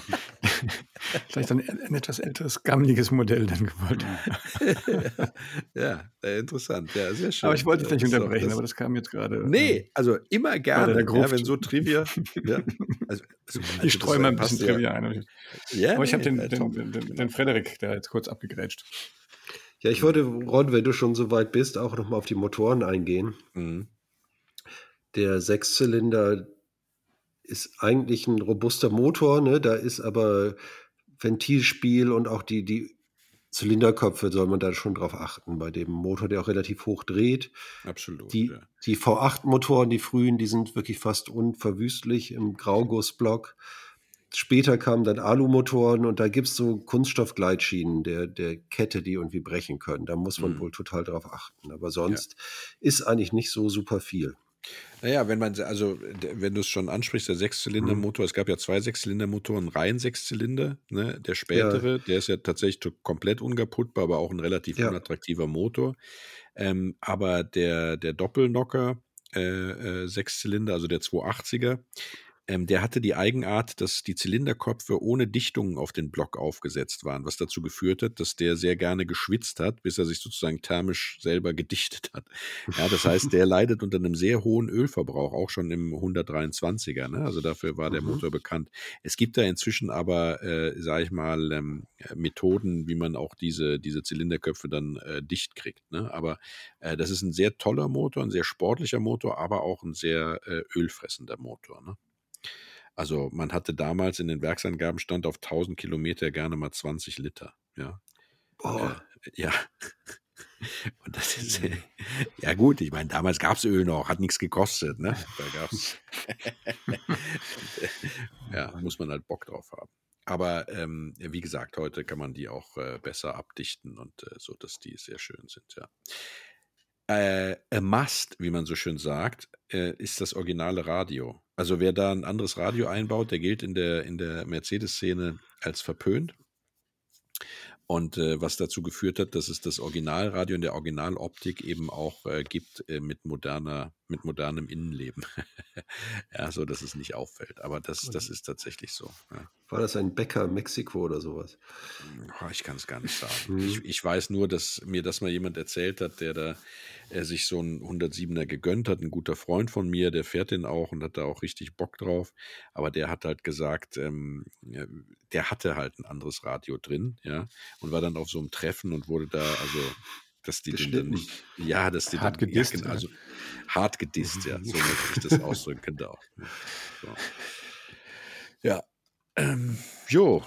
[LAUGHS] vielleicht ein, ein etwas älteres, gammeliges Modell dann gewollt [LAUGHS] hat. ja, interessant. Ja, sehr schön. Aber ich wollte dich nicht unterbrechen, das aber das kam jetzt gerade. Nee, ähm, also immer gerne, ja, wenn so Trivia. Ja, also, also, ich streue mal ein bisschen Trivia ein. Ja, aber ich habe den, den, den, den Frederik, der hat jetzt kurz abgegrätscht. Ja, ich wollte, Ron, wenn du schon so weit bist, auch nochmal auf die Motoren eingehen. Mhm. Der Sechszylinder ist eigentlich ein robuster Motor, ne? da ist aber Ventilspiel und auch die, die Zylinderköpfe soll man da schon drauf achten, bei dem Motor, der auch relativ hoch dreht. Absolut. Die, ja. die V8-Motoren, die frühen, die sind wirklich fast unverwüstlich im Graugussblock. Später kamen dann Alumotoren und da gibt es so Kunststoffgleitschienen der, der Kette, die irgendwie brechen können. Da muss man mhm. wohl total drauf achten. Aber sonst ja. ist eigentlich nicht so super viel. Naja, wenn man, also wenn du es schon ansprichst, der Sechszylindermotor, mhm. es gab ja zwei Sechszylindermotoren, rein Sechszylinder, ne? Der spätere, ja. der ist ja tatsächlich komplett unkaputtbar, aber auch ein relativ ja. unattraktiver Motor. Ähm, aber der, der Doppelnocker, äh, äh, Sechszylinder, also der 280er, ähm, der hatte die Eigenart, dass die Zylinderköpfe ohne Dichtungen auf den Block aufgesetzt waren, was dazu geführt hat, dass der sehr gerne geschwitzt hat, bis er sich sozusagen thermisch selber gedichtet hat. Ja, das heißt, [LAUGHS] der leidet unter einem sehr hohen Ölverbrauch, auch schon im 123er. Ne? Also dafür war der mhm. Motor bekannt. Es gibt da inzwischen aber, äh, sage ich mal, ähm, Methoden, wie man auch diese, diese Zylinderköpfe dann äh, dicht kriegt. Ne? Aber äh, das ist ein sehr toller Motor, ein sehr sportlicher Motor, aber auch ein sehr äh, ölfressender Motor. Ne? Also man hatte damals in den Werksangaben stand auf 1000 Kilometer gerne mal 20 Liter. Ja. Oh. Äh, ja. [LAUGHS] Und das ist, äh, [LAUGHS] ja gut, ich meine, damals gab es Öl noch, hat nichts gekostet, ne? Da gab's, [LAUGHS] ja, muss man halt Bock drauf haben. Aber ähm, wie gesagt, heute kann man die auch äh, besser abdichten und äh, so, dass die sehr schön sind, ja. Äh, a must, wie man so schön sagt, äh, ist das originale Radio. Also wer da ein anderes Radio einbaut, der gilt in der, in der Mercedes-Szene als verpönt. Und äh, was dazu geführt hat, dass es das Originalradio in der Originaloptik eben auch äh, gibt äh, mit moderner, mit modernem Innenleben. [LAUGHS] ja, so dass es nicht auffällt. Aber das, das ist tatsächlich so. Ja. War das ein Bäcker Mexiko oder sowas? Ich kann es gar nicht sagen. Hm. Ich, ich, weiß nur, dass mir das mal jemand erzählt hat, der da äh, sich so einen 107er gegönnt hat. Ein guter Freund von mir, der fährt den auch und hat da auch richtig Bock drauf. Aber der hat halt gesagt, ähm, der hatte halt ein anderes Radio drin, ja, und war dann auf so einem Treffen und wurde da, also dass die den dann nicht, ja, dass die hart dann, gedisst, ja, also hart gedisst, ja, so möchte ich das [LAUGHS] ausdrücken, könnte auch. So. Ja, ähm, jo,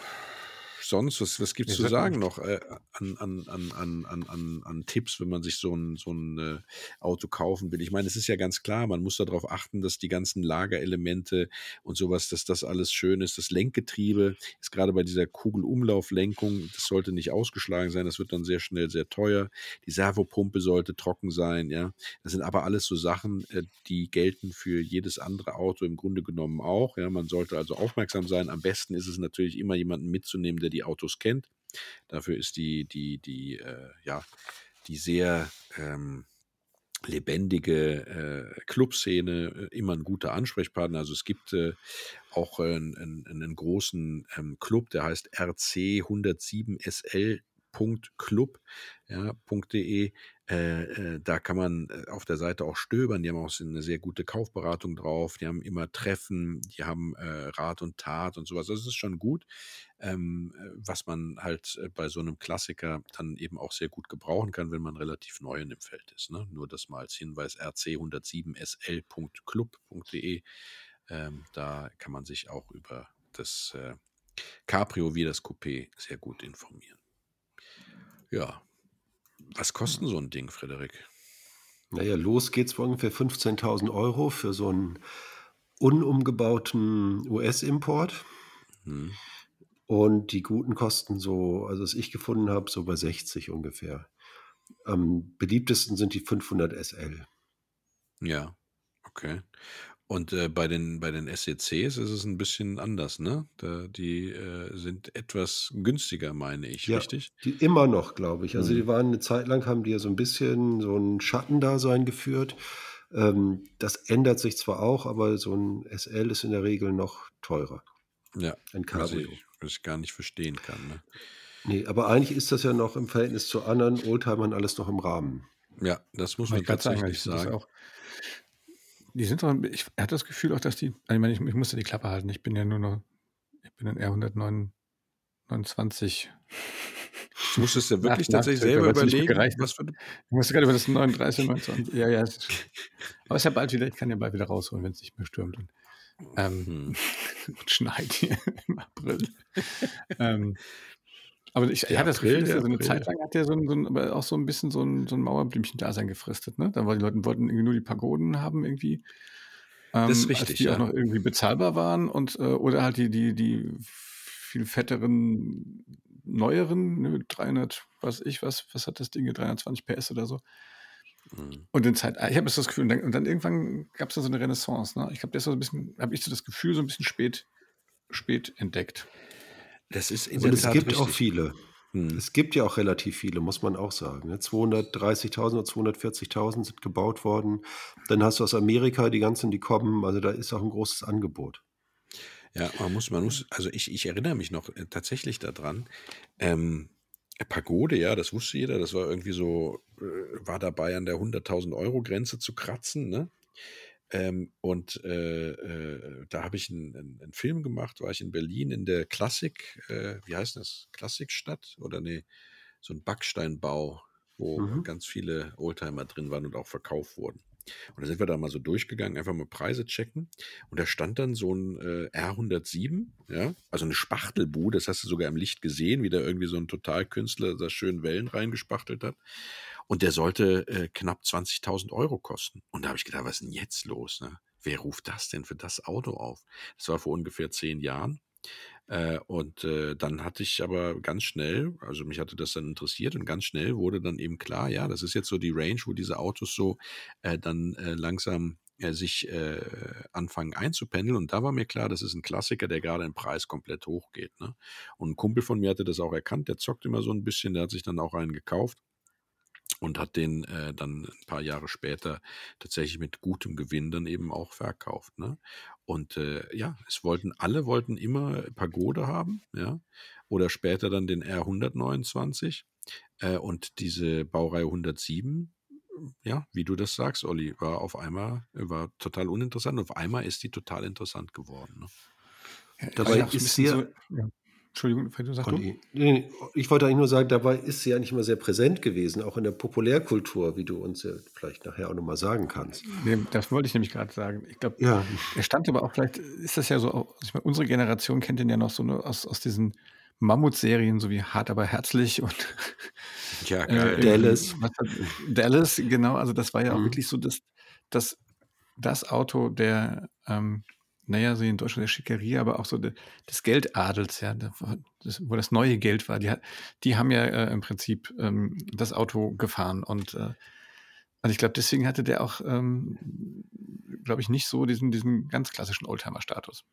sonst, was, was gibt es zu sagen noch äh, an, an, an, an, an, an Tipps, wenn man sich so ein, so ein äh, Auto kaufen will? Ich meine, es ist ja ganz klar, man muss darauf achten, dass die ganzen Lagerelemente und sowas, dass das alles schön ist. Das Lenkgetriebe ist gerade bei dieser Kugelumlauflenkung, das sollte nicht ausgeschlagen sein, das wird dann sehr schnell sehr teuer. Die Servopumpe sollte trocken sein, ja. Das sind aber alles so Sachen, äh, die gelten für jedes andere Auto im Grunde genommen auch. Ja, man sollte also aufmerksam sein. Am besten ist es natürlich immer jemanden mitzunehmen, der die Autos kennt. Dafür ist die, die, die, äh, ja, die sehr, ähm, lebendige äh, Clubszene, äh, immer ein guter Ansprechpartner. Also es gibt äh, auch äh, einen, einen großen ähm, Club, der heißt RC 107 SL Club, .de. Äh, äh, da kann man äh, auf der Seite auch stöbern. Die haben auch eine sehr gute Kaufberatung drauf. Die haben immer Treffen, die haben äh, Rat und Tat und sowas. Das ist schon gut, ähm, äh, was man halt bei so einem Klassiker dann eben auch sehr gut gebrauchen kann, wenn man relativ neu in dem Feld ist. Ne? Nur das mal als Hinweis: rc107sl.club.de. Ähm, da kann man sich auch über das Cabrio wie das Coupé sehr gut informieren. Ja. Was kostet so ein Ding, Frederik? Naja, los geht's bei ungefähr 15.000 Euro für so einen unumgebauten US-Import. Hm. Und die guten kosten so, also was ich gefunden habe, so bei 60 ungefähr. Am beliebtesten sind die 500 SL. Ja, okay. Und äh, bei den, bei den SECs ist es ein bisschen anders, ne? Da, die äh, sind etwas günstiger, meine ich, Ja, richtig? die immer noch, glaube ich. Also die Hm. waren eine Zeit lang, haben die ja so ein bisschen so ein Schattendasein geführt. Ähm, das ändert sich zwar auch, aber so ein SL ist in der Regel noch teurer. Ja, Ein was Cabrio. ich, was ich gar nicht verstehen kann, ne? Nee, aber eigentlich ist das ja noch im Verhältnis zu anderen Oldtimern alles noch im Rahmen. Ja, das muss man sagen, tatsächlich ich finde das sagen. Die sind doch, ich hatte das Gefühl auch, dass die, also ich meine, ich, ich musste die Klappe halten. Ich bin ja nur noch, ich bin ein R129. Du musstest ja wirklich Nach- tatsächlich selber überlegen, was für Ich musste gerade über das 39, 29. Ja, ja. es ist- Aber es ist ja bald wieder, ich kann ja bald wieder rausholen, wenn es nicht mehr stürmt und, ähm, Hm. [LAUGHS] und schneit hier im April. ähm, aber ich, Der hatte das Gefühl, dass der er so eine April. Zeit lang hat er so ein, so ein, aber auch so ein bisschen so ein, so ein Mauerblümchen-Dasein gefristet. Ne? Da war die Leute wollten irgendwie nur die Pagoden haben irgendwie. Das ist ähm, richtig, die ja. auch noch irgendwie bezahlbar waren und äh, oder halt die, die, die viel fetteren, neueren, ne, 300, was ich, was, was hat das Ding, hier, 320 PS oder so. Hm. Und in Zeit, ich habe das Gefühl, und dann, und dann irgendwann gab es da so eine Renaissance. Ne? Ich glaube, das so ein bisschen, habe ich so das Gefühl, so ein bisschen spät, spät entdeckt. Das ist in Und der es Tat gibt auch richtig. viele. Hm. Es gibt ja auch relativ viele, muss man auch sagen. ne? 230.000 oder 240.000 sind gebaut worden. Dann hast du aus Amerika die ganzen, die kommen. Also da ist auch ein großes Angebot. Ja, man muss, man muss, also ich, ich erinnere mich noch äh, tatsächlich daran. Ähm, Pagode, ja, das wusste jeder, das war irgendwie so, äh, war dabei an der 100.000 Euro Grenze zu kratzen, ne? Ähm, und äh, äh, da habe ich einen, einen, einen Film gemacht, war ich in Berlin in der Klassik, äh, wie heißt das? Klassikstadt? Oder nee, so ein Backsteinbau, wo Mhm. ganz viele Oldtimer drin waren und auch verkauft wurden. Und da sind wir da mal so durchgegangen, einfach mal Preise checken. Und da stand dann so ein äh, R107, ja, also eine Spachtelbude, das hast du sogar im Licht gesehen, wie da irgendwie so ein Totalkünstler da schön Wellen reingespachtelt hat. Und der sollte äh, knapp 20.000 Euro kosten. Und da habe ich gedacht, was ist denn jetzt los? Ne? Wer ruft das denn für das Auto auf? Das war vor ungefähr zehn Jahren. Äh, und äh, dann hatte ich aber ganz schnell, also mich hatte das dann interessiert und ganz schnell wurde dann eben klar, ja, das ist jetzt so die Range, wo diese Autos so äh, dann äh, langsam äh, sich äh, anfangen einzupendeln. Und da war mir klar, das ist ein Klassiker, der gerade im Preis komplett hochgeht. Ne? Und ein Kumpel von mir hatte das auch erkannt, der zockt immer so ein bisschen, der hat sich dann auch einen gekauft und hat den äh, dann ein paar Jahre später tatsächlich mit gutem Gewinn dann eben auch verkauft. Ne? Und äh, ja, es wollten alle wollten immer Pagode haben, ja, oder später dann den R129 äh, und diese Baureihe 107. Ja, wie du das sagst, Olli, war auf einmal war total uninteressant. Auf einmal ist die total interessant geworden. Ne? Dabei war ja auch so ein ist sie so, ja. Entschuldigung, du sagst du? Olli, ich wollte eigentlich nur sagen, dabei ist sie ja nicht immer sehr präsent gewesen, auch in der Populärkultur, wie du uns ja vielleicht nachher auch nochmal sagen kannst. Nee, das wollte ich nämlich gerade sagen. Ich glaube, Ja, er stand aber auch, vielleicht ist das ja so, ich meine, unsere Generation kennt den ja noch so nur aus, aus diesen Mammutserien, so wie Hart aber herzlich und [LAUGHS] Ja, äh, Dallas. was Dallas, genau, also das war ja auch Mhm. wirklich so das, das, das Auto der, ähm, naja, so in Deutschland der Schickerie, aber auch so de, des Geldadels, ja, das, wo das neue Geld war. Die, die haben ja äh, im Prinzip ähm, das Auto gefahren und äh, also ich glaube, deswegen hatte der auch, ähm, glaube ich, nicht so diesen, diesen ganz klassischen Oldtimer-Status.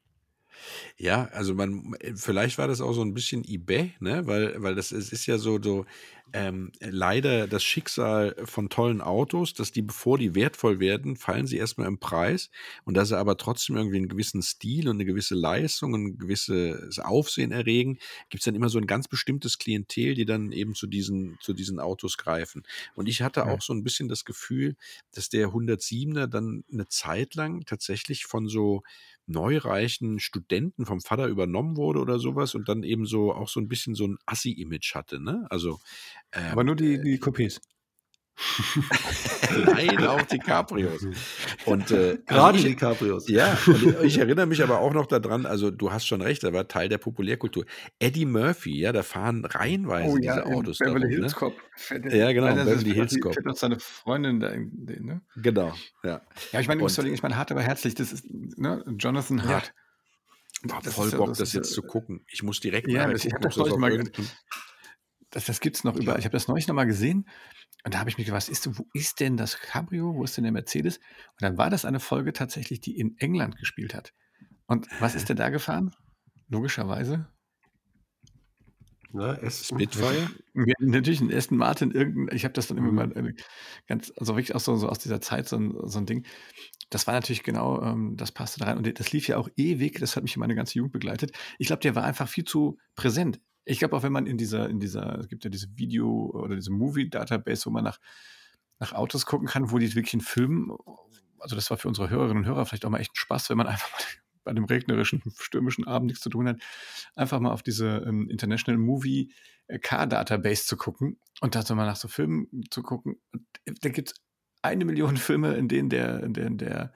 Ja, also man vielleicht war das auch so ein bisschen eBay, ne? Weil weil das es ist ja so so, ähm, leider das Schicksal von tollen Autos, dass die, bevor die wertvoll werden, fallen sie erstmal im Preis und dass sie aber trotzdem irgendwie einen gewissen Stil und eine gewisse Leistung und 'n gewisses Aufsehen erregen, gibt's dann immer so ein ganz bestimmtes Klientel, die dann eben zu diesen zu diesen Autos greifen. Und ich hatte Ja. auch so ein bisschen das Gefühl, dass der 107er dann eine Zeit lang tatsächlich von so neureichen Studenten vom Vater übernommen wurde oder sowas und dann eben so auch so ein bisschen so ein Assi-Image hatte, ne? Also, Aber ähm, nur die äh, die Coupés. [LAUGHS] nein, auch die Cabrios. Und, äh, also Gerade ich die Cabrios. ja, und ich erinnere mich aber auch noch daran, also, du hast schon recht, er war Teil der Populärkultur. Eddie Murphy, ja, da fahren reihenweise Oh ja, diese Autos Beverly darum, Hills ne? Cop fährt der Ja, genau, nein, das ist Beverly Hills Cop. fährt auch seine Freundin da in den, ne? Genau, ja. Ja, ich meine, Und ich meine, hart, aber herzlich, das ist, ne, Jonathan ja, Hart. boah, Das voll ist ja Bock, das das jetzt ja zu gucken. Ich muss direkt ja, nachher das ich habe gucken, das das mal das das gibt's noch überall. ja. Ich habe das neulich noch mal gesehen und da habe ich mich gefragt, was ist wo ist denn das Cabrio? Wo ist denn der Mercedes? Und dann war das eine Folge tatsächlich, die in England gespielt hat. Und was ist der da gefahren? Logischerweise Na, Aston. Spitfire? Ja, natürlich ein Aston Martin, irgendein, ich habe das dann immer Mhm. mal äh, ganz, also wirklich auch so, so aus dieser Zeit so ein, so ein Ding. Das war natürlich genau, ähm, das passte da rein. Und das lief ja auch ewig, das hat mich meine ganze Jugend begleitet. Ich glaube, der war einfach viel zu präsent. Ich glaube auch, wenn man in dieser, in dieser, es gibt ja diese Video- oder diese Movie-Database, wo man nach, nach Autos gucken kann, wo die wirklich in Filmen, also das war für unsere Hörerinnen und Hörer vielleicht auch mal echt ein Spaß, wenn man [LAUGHS] einfach mal bei einem regnerischen, stürmischen Abend nichts zu tun hat, einfach mal auf diese ähm, International Movie äh, Car Database zu gucken und da so mal nach so Filmen zu gucken. Und da gibt es eine Million [LAUGHS] Filme, in denen der, in denen der,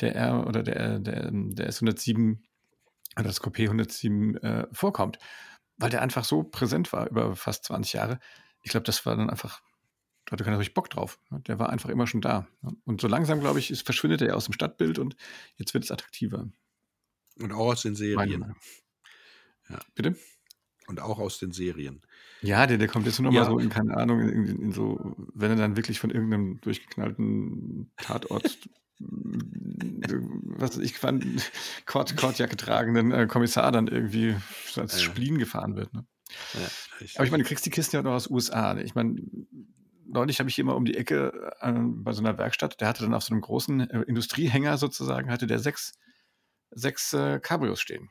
der R oder der, der, der S107 oder das Coupé 107 äh, vorkommt, weil der einfach so präsent war über fast 20 Jahre. Ich glaube, das war dann einfach, da hatte keiner richtig Bock drauf. ne? Der war einfach immer schon da. ne? Und so langsam, glaube ich, ist, verschwindet er aus dem Stadtbild und jetzt wird es attraktiver. Und auch aus den Serien. Ja. Bitte? Und auch aus den Serien. Ja, der, der kommt jetzt nur noch mal Ja. so in, keine Ahnung, in, in, in so, wenn er dann wirklich von irgendeinem durchgeknallten Tatort, was weiß ich fand, Kord, Kordjacke tragenden äh, Kommissar dann irgendwie als Ja. Spleen gefahren wird. Ne? Ja, Aber ich meine, du kriegst die Kisten ja auch noch aus USA. Ne? Ich meine, neulich habe ich hier mal um die Ecke äh, bei so einer Werkstatt, der hatte dann auf so einem großen äh, Industriehänger sozusagen, hatte der sechs, sechs äh, Cabrios stehen.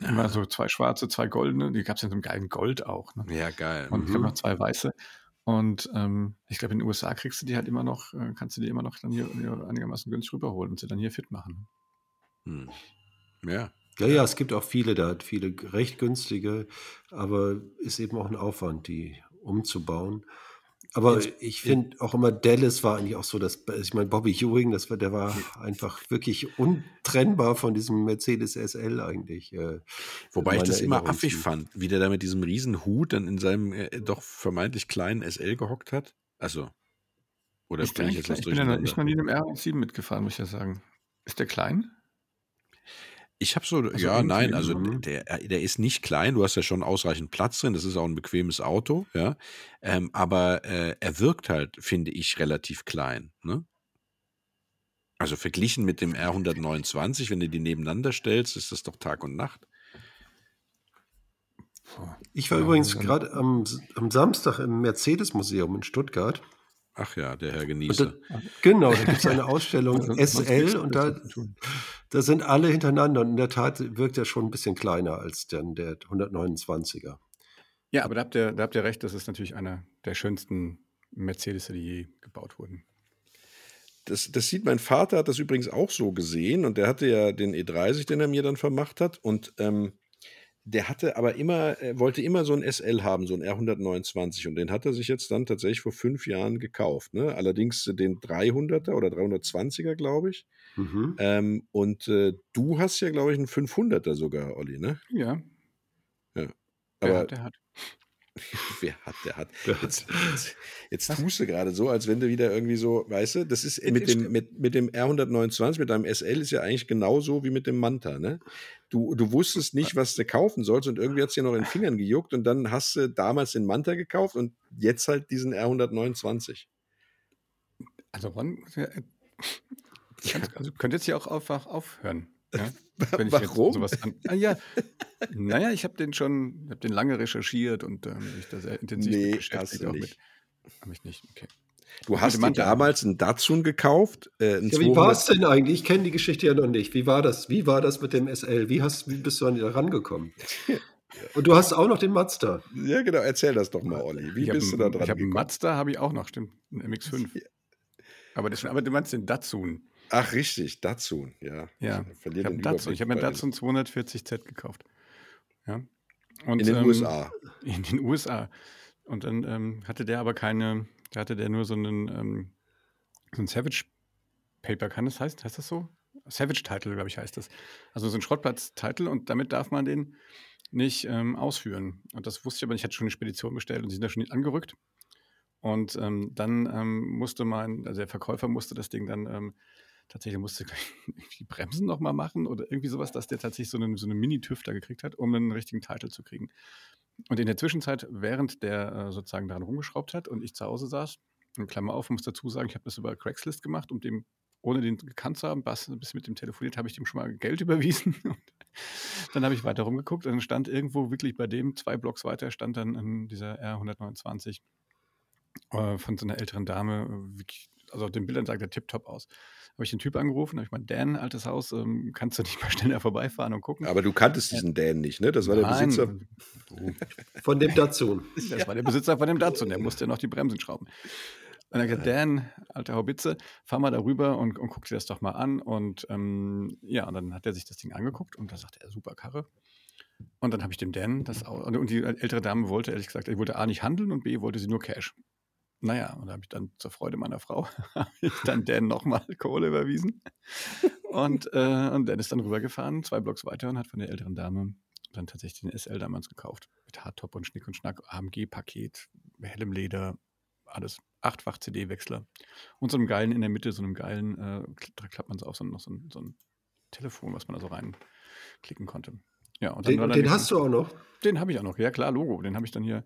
Immer Aha. so zwei schwarze, zwei goldene, die gab es in so einem geilen Gold auch. Ne? Ja, geil. Und ich habe Mhm. noch zwei weiße. Und ähm, ich glaube, in den USA kriegst du die halt immer noch, äh, kannst du die immer noch dann hier, hier einigermaßen günstig rüberholen und sie dann hier fit machen. Hm. Ja. Ja, ja, es gibt auch viele da, viele recht günstige, aber ist eben auch ein Aufwand, die umzubauen. Aber Ins, ich in, finde auch immer, Dallas war eigentlich auch so, dass, ich meine, Bobby Ewing, das war, der war einfach wirklich untrennbar von diesem Mercedes SL eigentlich. Äh, wobei ich das immer affig fand, wie der da mit diesem riesen Hut dann in seinem äh, doch vermeintlich kleinen SL gehockt hat. Also, oder ich jetzt klein? was Ich bin ja noch, ich noch nie in einem R7 mitgefahren, muss ich ja sagen. Ist der klein? Ich habe so, Also ja, nein, also Mhm. der, äh, der ist nicht klein, du hast ja schon ausreichend Platz drin, das ist auch ein bequemes Auto, ja. Ähm, aber äh, er wirkt halt, finde ich, relativ klein. Ne? Also verglichen mit dem R129, wenn du die nebeneinander stellst, ist das doch Tag und Nacht. Ich war Ja, übrigens gerade am, am Samstag im Mercedes-Museum in Stuttgart. Ach ja, der Herr Und da, Genießer. genau, da gibt es eine [LAUGHS] Ausstellung SL und Besseres da, da sind alle hintereinander. Und in der Tat wirkt er schon ein bisschen kleiner als dann der 129er. Ja, aber da habt, ihr, da habt ihr recht, das ist natürlich einer der schönsten Mercedes, die je gebaut wurden. Das, das sieht mein Vater, hat das übrigens auch so gesehen und der hatte ja den E30, den er mir dann vermacht hat und ähm, der hatte aber immer, er wollte immer so ein SL haben, so ein R129 und den hat er sich jetzt dann tatsächlich vor fünf Jahren gekauft. Ne? Allerdings den 300er oder 320er, glaube ich. Mhm. Ähm, und äh, du hast ja, glaube ich, einen 500er sogar, Olli, ne? Ja, Ja. Aber hat, der hat. [LAUGHS] wer hat, der hat. Ja. Jetzt, jetzt, jetzt tust du gerade so, als wenn du wieder irgendwie so, weißt du, das ist mit dem, mit, mit dem R129, mit deinem SL ist ja eigentlich genauso wie mit dem Manta, ne? Du, du wusstest nicht, was du kaufen sollst und irgendwie hat es dir noch in den Fingern gejuckt und dann hast du damals den Manta gekauft und jetzt halt diesen R129. Also Ron, äh, [LAUGHS] also könnt jetzt hier auch einfach aufhören. Ja? [LAUGHS] Wenn ich Warum? sowas an. Ah, ja, naja, ich habe den schon, habe den lange recherchiert und ähm, mich da sehr intensiv Nee, hast beschäftigt. du Auch nicht. mit. Habe ich nicht, okay. Du hast dir damals einen Datsun gekauft, äh, einen Ja, wie war 200 es denn eigentlich? Ich kenne die Geschichte ja noch nicht. Wie war das? Wie war das mit dem SL? Wie, hast, wie bist du an da rangekommen? [LAUGHS] Und du hast auch noch den Mazda. Ja, genau, erzähl das doch mal, Olli. Wie ich bist du hab, da einen- Ich dran habe einen? Mazda, habe ich auch noch, stimmt. Ein MX5. Aber, das, aber du meinst den Datsun. Ach, richtig, Datsun, ja. Ja, Ich ich verliere den einen Datsun. Ich habe mir einen Datsun 240Z gekauft. Ja. Und, in den ähm, USA. [LAUGHS] In den USA. Und dann ähm, hatte der aber keine, da hatte der nur so einen, ähm, so ein Savage Paper, kann das heißen? Heißt das so? Savage Title, glaube ich, heißt das. Also so ein Schrottplatz-Title und damit darf man den nicht ähm, ausführen. Und das wusste ich aber nicht. Ich hatte schon eine Spedition bestellt und sie sind da schon angerückt. Und ähm, dann ähm, musste mein, also der Verkäufer musste das Ding dann tatsächlich musste [LAUGHS] die Bremsen nochmal machen oder irgendwie sowas, dass der tatsächlich so einen, so einen Mini-TÜV da gekriegt hat, um einen richtigen Titel zu kriegen. Und in der Zwischenzeit, während der äh, sozusagen daran rumgeschraubt hat und ich zu Hause saß, in Klammer auf, muss dazu sagen, ich habe das über Craigslist gemacht, um dem, ohne den gekannt zu haben, bis, bis mit dem telefoniert, habe ich dem schon mal Geld [LAUGHS] überwiesen. Und dann habe ich weiter rumgeguckt und dann stand irgendwo wirklich bei dem, zwei Blocks weiter, stand dann ähm, dieser R129 äh, von so einer älteren Dame, äh, wirklich, also auf den Bildern sah der tipptopp aus. Habe ich den Typ angerufen, habe ich mal, Dan, altes Haus, ähm, kannst du nicht mal [LAUGHS] schneller vorbeifahren und gucken? Aber du kanntest diesen Dan nicht, ne? Das war der Nein, Besitzer. Von dem Datsun. [LAUGHS] Das war der Besitzer von dem Datsun, der musste ja noch die Bremsen schrauben. Und dann gesagt, Dan, alter Haubitze, fahr mal darüber und, und guck dir das doch mal an. Und ähm, ja, und dann hat er sich das Ding angeguckt und da sagte er, super Karre. Und dann habe ich dem Dan das auch, und die ältere Dame wollte ehrlich gesagt, die wollte A nicht handeln und B wollte sie nur Cash. Naja, und da habe ich dann zur Freude meiner Frau, [LAUGHS] habe ich dann Dan nochmal Kohle überwiesen. Und, äh, und Dan ist dann rübergefahren, zwei Blocks weiter und hat von der älteren Dame dann tatsächlich den SL damals gekauft. Mit Hardtop und Schnick und Schnack, AMG-Paket, hellem Leder, alles. Achtfach CD-Wechsler. Und so einem geilen in der Mitte, so einem geilen, äh, da klappt man so auf, so, ein- noch so ein, so ein Telefon, was man da so reinklicken konnte. Ja, und Den, den hast du auch noch. Den habe ich auch noch, ja klar, Logo. Den habe ich dann hier.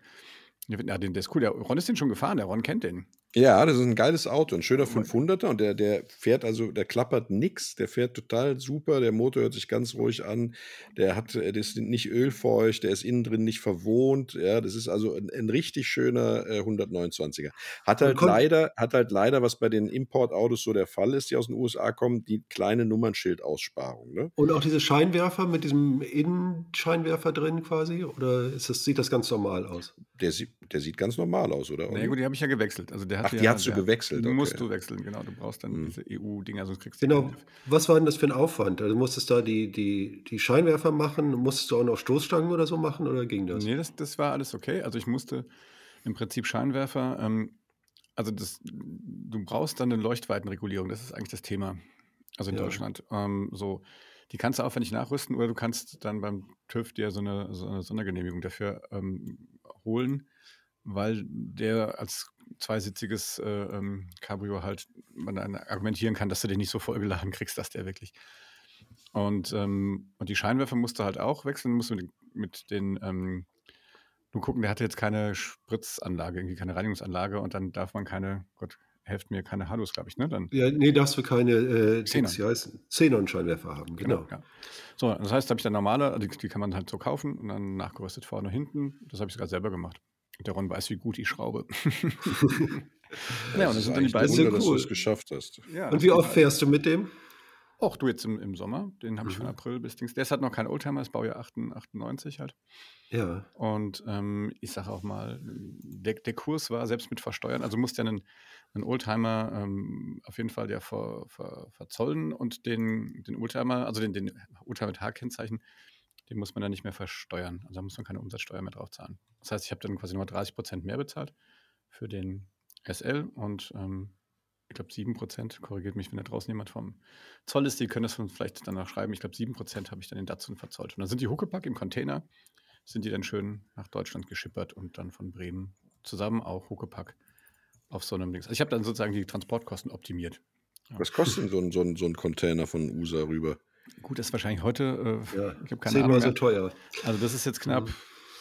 Ja, den, der ist cool. Der Ron ist den schon gefahren, der Ron kennt den. Ja, das ist ein geiles Auto, ein schöner 500er und der, der fährt also, der klappert nix, der fährt total super, der Motor hört sich ganz ruhig an, der hat, äh, der ist nicht ölfeucht, der ist innen drin nicht verwohnt, ja, das ist also ein, ein richtig schöner äh, 129er. Hat halt leider, hat halt leider, was bei den Importautos so der Fall ist, die aus den USA kommen, die kleine Nummernschildaussparung, ne? Und auch diese Scheinwerfer mit diesem Innenscheinwerfer drin quasi? Oder ist das, sieht das ganz normal aus? Der, sieht, der sieht ganz normal aus, oder? Na ja, gut, die habe ich ja gewechselt. Also der Ach, hat die ja, hast du gewechselt, Die musst okay. du wechseln, genau. Du brauchst dann Hm. diese EU-Dinger, sonst kriegst du die Genau. Was war denn das für ein Aufwand? Also musstest du da die, die, die Scheinwerfer machen? Musstest du auch noch Stoßstangen oder so machen? Oder ging das? Nee, das, das war alles okay. Also ich musste im Prinzip Scheinwerfer, ähm, also das, du brauchst dann eine Leuchtweitenregulierung, das ist eigentlich das Thema. Also in Ja. Deutschland. Ähm, so, die kannst du aufwendig nachrüsten oder du kannst dann beim TÜV dir so eine, so eine Sondergenehmigung dafür ähm, holen, weil der als zweisitziges äh, ähm, Cabrio halt man argumentieren kann, dass du den nicht so vollgeladen kriegst, dass der wirklich. Und, ähm, und die Scheinwerfer musst du halt auch wechseln, musst du mit, den- mit den ähm, nur gucken, der hatte jetzt keine Spritzanlage, irgendwie keine Reinigungsanlage und dann darf man keine, Gott, helft mir, keine Halus, glaube ich, ne? Dann, Ja, nee, darfst du keine äh? Xenon-Scheinwerfer haben, genau. Ja. So, das heißt, da habe ich dann normale, die, die kann man halt so kaufen und dann nachgerüstet vorne und hinten. Das habe ich sogar selber gemacht. Und der Ron weiß, wie gut ich schraube. [LAUGHS] ja, und Das sind dann die beiden. Wunder, dass du cool. es geschafft hast. Ja, Und wie oft fährst du mit dem? Auch du jetzt im, im Sommer, den habe ich von Mhm. April bis Dings. Der ist halt noch kein Oldtimer, ist Baujahr 98 98 halt. Ja. Und ähm, ich sage auch mal, der, der Kurs war selbst mit Versteuern, also musst ja einen, einen Oldtimer ähm, auf jeden Fall ja ver, ver, verzollen und den, den Oldtimer, also den, den Oldtimer mit H-Kennzeichen, den muss man dann nicht mehr versteuern. Also da muss man keine Umsatzsteuer mehr drauf zahlen. Das heißt, ich habe dann quasi nur 30 Prozent mehr bezahlt für den SL und ähm, ich glaube 7 Prozent, korrigiert mich, wenn da draußen jemand vom Zoll ist, die können das vielleicht danach schreiben. Ich glaube 7 Prozent habe ich dann den Datsun verzollt. Und dann sind die Huckepack im Container sind die dann schön nach Deutschland geschippert und dann von Bremen zusammen auch Huckepack auf so einem Dings. Also ich habe dann sozusagen die Transportkosten optimiert. Was kostet denn so ein, so ein, so ein Container von USA rüber? Gut, das ist wahrscheinlich heute, äh, Ja, ich habe keine Ahnung. zehnmal so teuer. Also das ist jetzt knapp Mhm.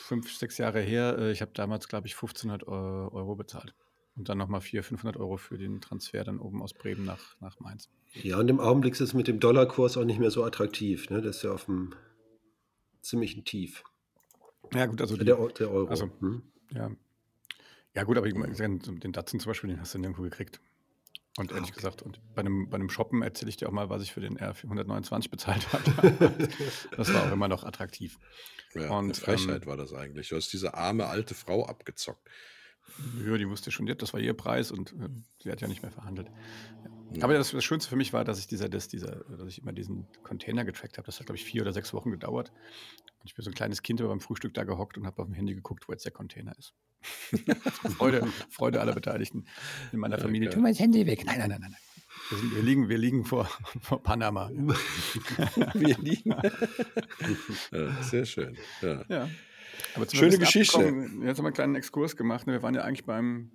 Fünf, sechs Jahre her. Äh, Ich habe damals, glaube ich, 1500 Eu- Euro bezahlt. Und dann nochmal 400, 500 Euro für den Transfer dann oben aus Bremen nach, nach Mainz. Ja, und im Augenblick ist es mit dem Dollarkurs auch nicht mehr so attraktiv. Ne? Das ist ja auf einem ziemlichen Tief. Ja, gut, also die, der, der, Euro. Also, hm? ja. ja, gut, aber den Datsun zum Beispiel, den hast du nirgendwo gekriegt. Und ehrlich okay. gesagt, und bei einem, bei einem Shoppen erzähle ich dir auch mal, was ich für den R129 bezahlt habe. [LAUGHS] das war auch immer noch attraktiv. Ja, und, Frechheit ähm, war das eigentlich. Du hast diese arme alte Frau abgezockt. Ja, die wusste schon, das war ihr Preis und äh, sie hat ja nicht mehr verhandelt. Ja. Aber das, das, Schönste für mich war, dass ich dieser, das, dieser, dass ich immer diesen Container getrackt habe. Das hat, glaube ich, vier oder sechs Wochen gedauert. Und ich bin so ein kleines Kind beim Frühstück da gehockt und habe auf dem Handy geguckt, wo jetzt der Container ist. [LAUGHS] Freude, Freude aller Beteiligten in meiner Familie. Tu mal das Handy weg. Nein, nein, nein, nein. Wir, sind, wir, liegen, wir liegen vor, vor Panama. [LAUGHS] wir liegen. ja, sehr schön. Ja. ja. Schöne Geschichte. Jetzt haben wir einen kleinen Exkurs gemacht. Wir waren ja eigentlich beim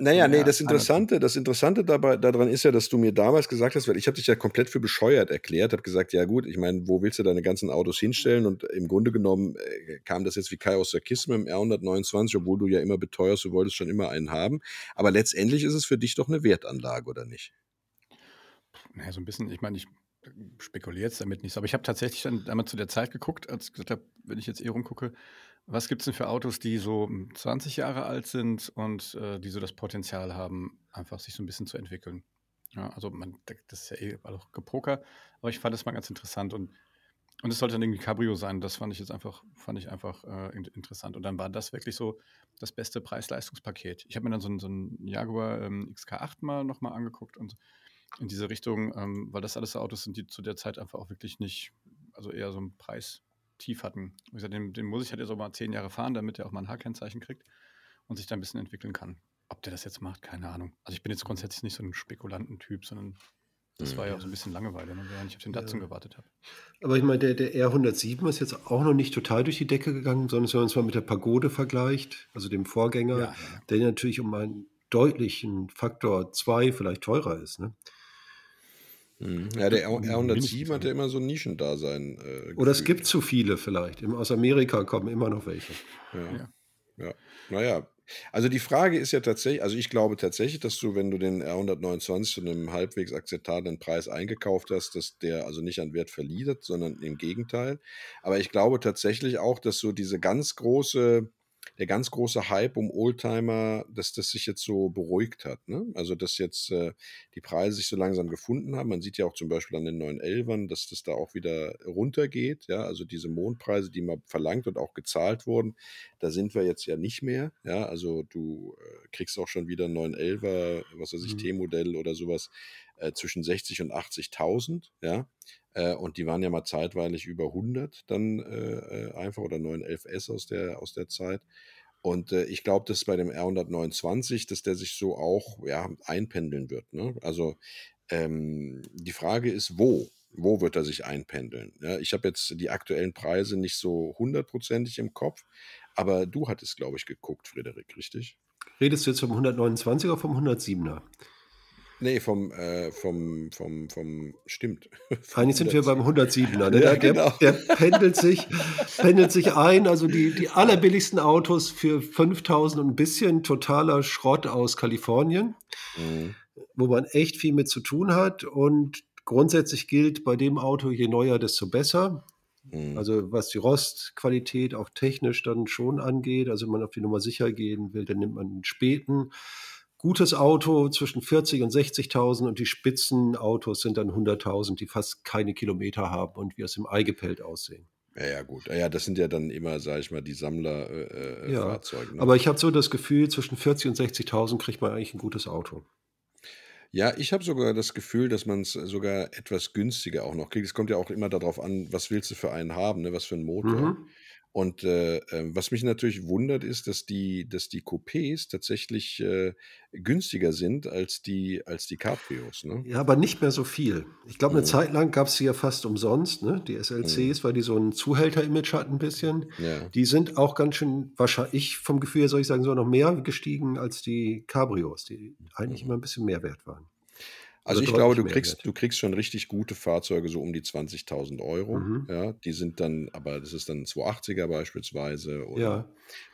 naja, nee, das Interessante, das Interessante dabei, daran ist ja, dass du mir damals gesagt hast, weil ich habe dich ja komplett für bescheuert erklärt, habe gesagt, ja gut, ich meine, wo willst du deine ganzen Autos hinstellen? Und im Grunde genommen äh, kam das jetzt wie Kai aus der Kiste mit dem R129, obwohl du ja immer beteuerst, du wolltest schon immer einen haben. Aber letztendlich ist es für dich doch eine Wertanlage, oder nicht? Naja, so ein bisschen, ich meine, ich spekuliere jetzt damit nicht aber ich habe tatsächlich dann einmal zu der Zeit geguckt, als ich gesagt habe, wenn ich jetzt eh rumgucke, was gibt es denn für Autos, die so 20 Jahre alt sind und äh, die so das Potenzial haben, einfach sich so ein bisschen zu entwickeln? Ja, also man, das ist ja eh auch Gepoker, aber ich fand das mal ganz interessant und und es sollte dann irgendwie Cabrio sein. Das fand ich jetzt einfach, fand ich einfach äh, interessant. Und dann war das wirklich so das beste Preis-Leistungspaket. Ich habe mir dann so, so einen Jaguar ähm, XK8 mal nochmal angeguckt und in diese Richtung, ähm, weil das alles so Autos sind, die zu der Zeit einfach auch wirklich nicht, also eher so ein Preis, tief hatten. Ich gesagt, den, den, muss ich halt jetzt auch mal zehn Jahre fahren, damit er auch mal ein H-Kennzeichen kriegt und sich da ein bisschen entwickeln kann. Ob der das jetzt macht, keine Ahnung. Also ich bin jetzt grundsätzlich nicht so ein Spekulantentyp, sondern das war ja auch so ein bisschen Langeweile, ne, während ich auf den Datsun ja. gewartet habe. Aber ich meine, der, der R107 ist jetzt auch noch nicht total durch die Decke gegangen, sondern wenn man es mal mit der Pagode vergleicht, also dem Vorgänger, ja, ja, der natürlich um einen deutlichen Faktor 2 vielleicht teurer ist. Ne? Mhm. Ja, der R 107 hat ja immer so ein Nischendasein. Äh, Oder es gibt zu viele vielleicht. Aus Amerika kommen immer noch welche. Ja. ja. ja. Naja, also die Frage ist ja tatsächlich, also ich glaube tatsächlich, dass du, wenn du den R129 zu einem halbwegs akzeptablen Preis eingekauft hast, dass der also nicht an Wert verliert, sondern im Gegenteil. Aber ich glaube tatsächlich auch, dass so diese ganz große der ganz große Hype um Oldtimer, dass das sich jetzt so beruhigt hat. Ne? Also, dass jetzt äh, die Preise sich so langsam gefunden haben. Man sieht ja auch zum Beispiel an den neuen Elvern, dass das da auch wieder runtergeht. Ja, also diese Mondpreise, die mal verlangt und auch gezahlt wurden, da sind wir jetzt ja nicht mehr. Ja, also du äh, kriegst auch schon wieder einen neuen Elver, was weiß ich, mhm. T-Modell oder sowas äh, zwischen 60 und 80.000. Ja, äh, und die waren ja mal zeitweilig über 100 dann äh, äh einfach oder 911S aus der, aus der Zeit. Und ich glaube, dass bei dem R129, dass der sich so auch ja, einpendeln wird. Ne? Also ähm, die Frage ist, wo? Wo wird er sich einpendeln? Ja, ich habe jetzt die aktuellen Preise nicht so hundertprozentig im Kopf, aber du hattest, glaube ich, geguckt, Frederik, richtig? Redest du jetzt vom 129er oder vom 107er? Nee, vom, äh, vom, vom, vom, stimmt. [LAUGHS] Eigentlich sind wir beim 107er. Ne? Ja, der, genau. der, pendelt, sich, pendelt sich ein. Also die, die allerbilligsten Autos für 5000 und ein bisschen totaler Schrott aus Kalifornien, mhm. wo man echt viel mit zu tun hat. Und grundsätzlich gilt bei dem Auto, je neuer, desto besser. Mhm. Also was die Rostqualität auch technisch dann schon angeht. Also wenn man auf die Nummer sicher gehen will, dann nimmt man einen späten gutes Auto zwischen 40 und 60.000 und die Spitzenautos sind dann 100.000, die fast keine Kilometer haben und wie es im Eigepelt aussehen. Ja, ja, gut. Ja, das sind ja dann immer, sage ich mal, die Sammlerfahrzeuge. Äh, ja, ne? Aber ich habe so das Gefühl, zwischen 40 und 60.000 kriegt man eigentlich ein gutes Auto. Ja, ich habe sogar das Gefühl, dass man es sogar etwas günstiger auch noch kriegt. Es kommt ja auch immer darauf an, was willst du für einen haben, ne? was für einen Motor. Mhm. Und äh, ähm, was mich natürlich wundert, ist, dass die, dass die Coupés tatsächlich äh, günstiger sind als die, als die Cabrios. Ne? Ja, aber nicht mehr so viel. Ich glaube, eine mhm. Zeit lang gab es sie ja fast umsonst, ne? die SLCs, mhm. weil die so ein Zuhälter-Image hatten ein bisschen. Ja. Die sind auch ganz schön, wahrscheinlich vom Gefühl her soll ich sagen, so noch mehr gestiegen als die Cabrios, die eigentlich mhm. immer ein bisschen mehr wert waren. Also ich glaube, du kriegst, du kriegst schon richtig gute Fahrzeuge so um die 20.000 Euro. Mhm. Ja, die sind dann, aber das ist dann ein 280er beispielsweise oder, ja.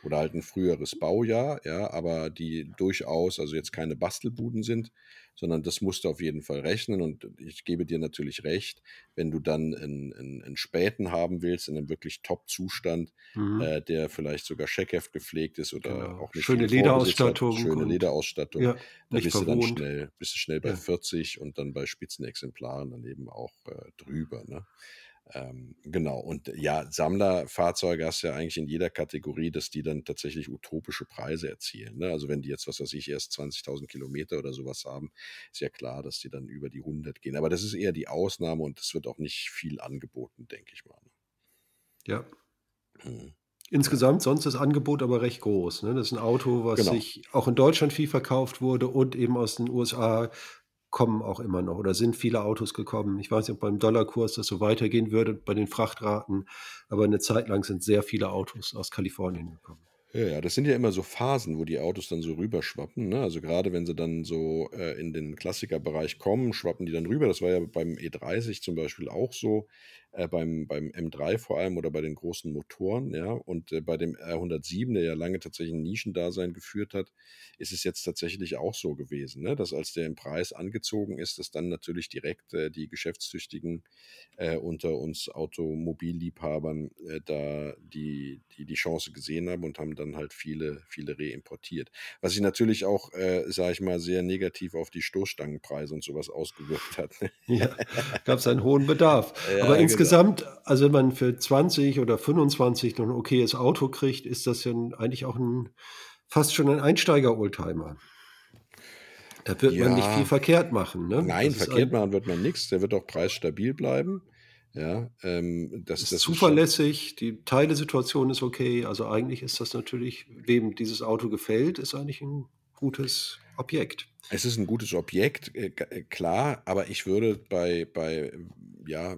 oder halt ein früheres Baujahr, ja, aber die durchaus, also jetzt keine Bastelbuden sind, sondern das musst du auf jeden Fall rechnen. Und ich gebe dir natürlich recht, wenn du dann einen, einen, einen späten haben willst, in einem wirklich Top-Zustand, mhm. äh, der vielleicht sogar Scheckheft gepflegt ist oder genau. auch nicht schöne Lederausstattung, hat, schöne Lederausstattung, ja, da bist du dann schnell, bist du schnell bei ja. 40 und dann bei Spitzenexemplaren dann eben auch äh, drüber. Ne? Ähm, genau, und ja, Sammlerfahrzeuge hast du ja eigentlich in jeder Kategorie, dass die dann tatsächlich utopische Preise erzielen. Ne? Also wenn die jetzt, was weiß ich, erst 20.000 Kilometer oder sowas haben, ist ja klar, dass die dann über die 100 gehen. Aber das ist eher die Ausnahme und es wird auch nicht viel angeboten, denke ich mal. Ne? Ja. Hm. Insgesamt sonst das Angebot aber recht groß. Ne? Das ist ein Auto, was genau. sich auch in Deutschland viel verkauft wurde und eben aus den USA kommen auch immer noch oder sind viele Autos gekommen. Ich weiß nicht, ob beim Dollarkurs das so weitergehen würde bei den Frachtraten, aber eine Zeit lang sind sehr viele Autos aus Kalifornien gekommen. Ja, das sind ja immer so Phasen, wo die Autos dann so rüberschwappen. Ne? Also gerade wenn sie dann so äh, in den Klassikerbereich kommen, schwappen die dann rüber. Das war ja beim E30 zum Beispiel auch so äh, beim, beim M3 vor allem oder bei den großen Motoren, ja. Und äh, bei dem R107, der ja lange tatsächlich ein Nischendasein geführt hat, ist es jetzt tatsächlich auch so gewesen, ne? dass als der im Preis angezogen ist, dass dann natürlich direkt äh, die Geschäftstüchtigen äh, unter uns Automobilliebhabern äh, da die, die die Chance gesehen haben und haben dann halt viele, viele reimportiert. Was sich natürlich auch, äh, sage ich mal, sehr negativ auf die Stoßstangenpreise und sowas ausgewirkt hat. Ne? ja, gab es einen hohen Bedarf. [LAUGHS] Ja, Aber insgesamt insgesamt, also wenn man für 20 oder 25 noch ein okayes Auto kriegt, ist das ja eigentlich auch ein, fast schon ein Einsteiger-Oldtimer. Da wird ja. man nicht viel verkehrt machen. Ne? Nein, verkehrt machen wird man nichts. Der wird auch preisstabil bleiben. Ja, ähm, das, ist das zuverlässig, ist die Teilesituation ist okay. Also eigentlich ist das natürlich, wem dieses Auto gefällt, ist eigentlich ein gutes Objekt. Es ist ein gutes Objekt, äh, äh klar, aber ich würde bei, bei ja,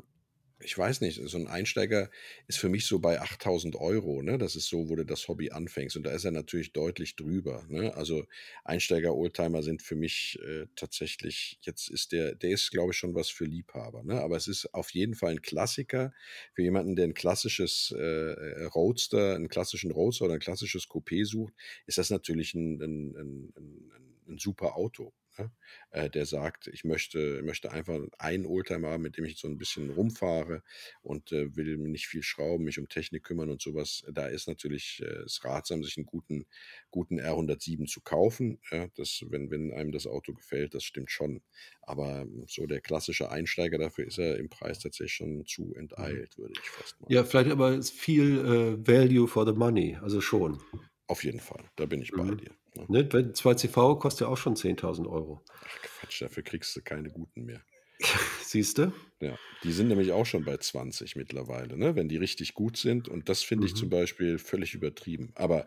ich weiß nicht, so ein Einsteiger ist für mich so bei 8000 Euro, ne? Das ist so, wo du das Hobby anfängst. Und da ist er natürlich deutlich drüber, ne? Also Einsteiger-Oldtimer sind für mich äh, tatsächlich, jetzt ist der, der ist, glaube ich, schon was für Liebhaber, ne? Aber es ist auf jeden Fall ein Klassiker für jemanden, der ein klassisches äh, äh Roadster, einen klassischen Roadster oder ein klassisches Coupé sucht, ist das natürlich ein, ein, ein, ein, ein super Auto ne? äh, der sagt, ich möchte, möchte einfach einen Oldtimer haben, mit dem ich so ein bisschen rumfahre und äh, will nicht viel schrauben, mich um Technik kümmern und sowas. Da ist natürlich äh, es ratsam, sich einen guten, guten R107 zu kaufen. Ja, das, wenn, wenn einem das Auto gefällt, das stimmt schon. Aber so der klassische Einsteiger, dafür ist er im Preis tatsächlich schon zu mhm. enteilt, würde ich fast mal. Ja, vielleicht aber viel äh, Value for the Money, also schon. Auf jeden Fall, da bin ich bei mhm. dir. Ne? Ne, 2CV kostet ja auch schon 10.000 Euro. Ach Quatsch, dafür kriegst du keine guten mehr. [LAUGHS] Siehst du? Ja, die sind nämlich auch schon bei 20 mittlerweile, ne? wenn die richtig gut sind. Und das finde ich mhm. zum Beispiel völlig übertrieben. Aber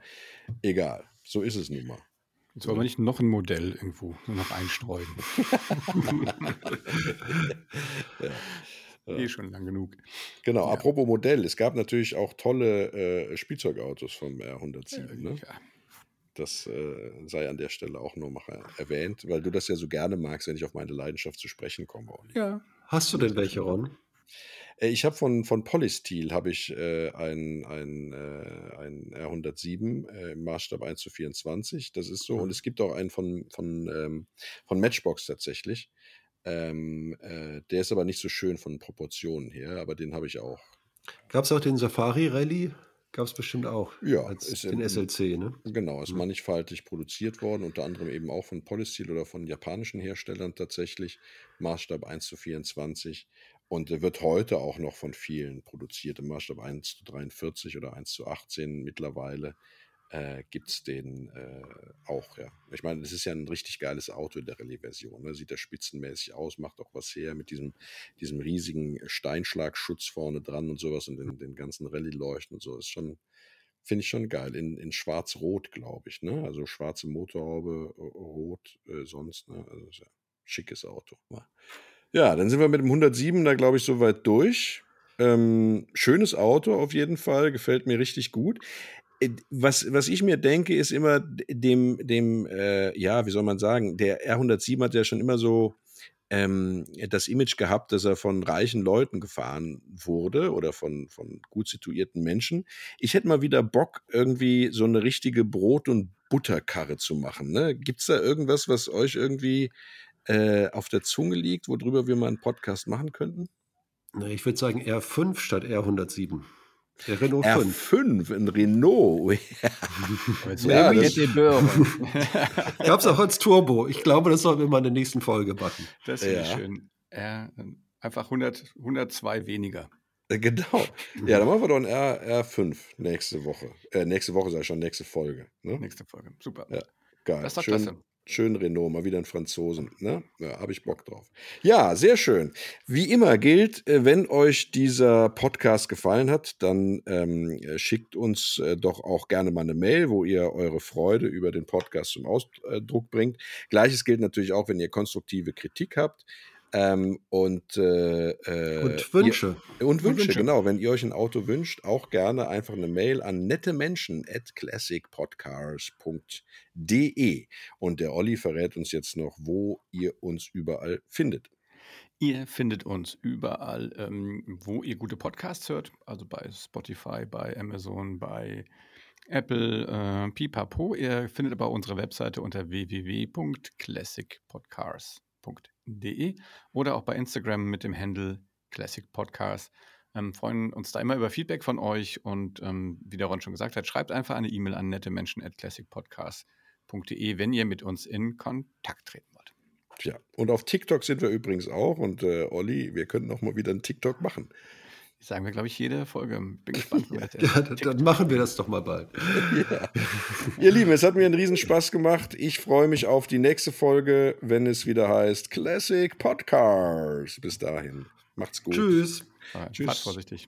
egal, so ist es nun mal. Jetzt wollen wir nicht noch ein Modell irgendwo noch einstreuen. [LAUGHS] ja. [LAUGHS] Eh schon lang genug. Genau, ja. apropos Modell, es gab natürlich auch tolle äh, Spielzeugautos vom R107. Ne? Ja. Das äh, sei an der Stelle auch nur mal erwähnt, weil du das ja so gerne magst, wenn ich auf meine Leidenschaft zu sprechen komme. Olli. Ja. Hast du denn welche, Ron? Äh, ich habe von, von Polysteel habe ich äh, ein, ein, äh, ein R107 äh, im Maßstab 1 zu 24. Das ist so. Mhm. Und es gibt auch einen von, von, ähm, von Matchbox tatsächlich. Ähm, äh, der ist aber nicht so schön von Proportionen her, aber den habe ich auch. Gab es auch den Safari Rally? Gab es bestimmt auch. Ja, als ist den im, SLC, ne? Genau, ist mhm. mannigfaltig produziert worden, unter anderem eben auch von Polysteel oder von japanischen Herstellern tatsächlich. Maßstab 1 zu 24. Und wird heute auch noch von vielen produziert, im Maßstab 1 zu 43 oder 1 zu 18 mittlerweile äh, gibt es den äh, auch, ja. Ich meine, das ist ja ein richtig geiles Auto in der Rallye-Version. Ne? Sieht ja spitzenmäßig aus, macht auch was her mit diesem, diesem riesigen Steinschlagschutz vorne dran und sowas und den, den ganzen Rallye-Leuchten und so. Ist schon, finde ich schon geil. In, in schwarz-rot, glaube ich, ne? Also schwarze Motorhaube, rot, äh, sonst, ne? Also ist ja schickes Auto. Ja, dann sind wir mit dem 107 da, glaube ich, soweit durch. Ähm, schönes Auto auf jeden Fall, gefällt mir richtig gut. Äh, was, was ich mir denke, ist immer dem, dem äh, ja, wie soll man sagen, der R107 hat ja schon immer so ähm, das Image gehabt, dass er von reichen Leuten gefahren wurde oder von, von gut situierten Menschen. Ich hätte mal wieder Bock, irgendwie so eine richtige Brot- und Butterkarre zu machen. Ne? Gibt es da irgendwas, was euch irgendwie äh, auf der Zunge liegt, worüber wir mal einen Podcast machen könnten? Ich würde sagen R5 statt R107. Der Renault R5, 5. ein Renault. ja, Gab es [LAUGHS] auch als Turbo. Ich glaube, das sollten wir mal in der nächsten Folge machen. Das ist ja. schön. R, einfach 100, 102 weniger. Äh, genau. Ja, dann machen wir doch ein R, R5 nächste Woche. Äh, nächste Woche sei schon, nächste Folge. Ne? Nächste Folge. Super. Ja, geil. Das ist doch Schön, klasse. Schön Renault, mal wieder ein Franzosen. Ne? Ja, habe ich Bock drauf. Ja, sehr schön. Wie immer gilt, äh, wenn euch dieser Podcast gefallen hat, dann ähm, äh, schickt uns äh, doch auch gerne mal eine Mail, wo ihr eure Freude über den Podcast zum Ausdruck bringt. Gleiches gilt natürlich auch, wenn ihr konstruktive Kritik habt. Ähm, und, äh, äh, und Wünsche. Ihr, und, Wünsche, Wünsche, genau. Wenn ihr euch ein Auto wünscht, auch gerne einfach eine Mail an nette Menschen at classicpodcars.de. Und der Olli verrät uns jetzt noch, wo ihr uns überall findet. Ihr findet uns überall, ähm, wo ihr gute Podcasts hört, also bei Spotify, bei Amazon, bei Apple, äh, Pipapo. Ihr findet aber unsere Webseite unter www.classicpodcars.de classicpodcast.de oder auch bei Instagram mit dem Handle Classic Podcast. Ähm, freuen uns da immer über Feedback von euch und ähm, wie der Ron schon gesagt hat, schreibt einfach eine E-Mail an nettemenschen at classicpodcast.de, wenn ihr mit uns in Kontakt treten wollt. Tja, und auf TikTok sind wir übrigens auch und äh, Olli, wir könnten auch mal wieder einen TikTok machen. Sagen wir, glaube ich, jede Folge. Bin [LAUGHS] gespannt. ja, [LAUGHS] ja dann, dann machen wir das doch mal bald. ja. [LAUGHS] Ihr Lieben, es hat mir einen Riesenspaß gemacht. Ich freue mich auf die nächste Folge, wenn es wieder heißt Classic Podcast. Bis dahin. Macht's gut. Tschüss. Tschüss. Fahrt vorsichtig.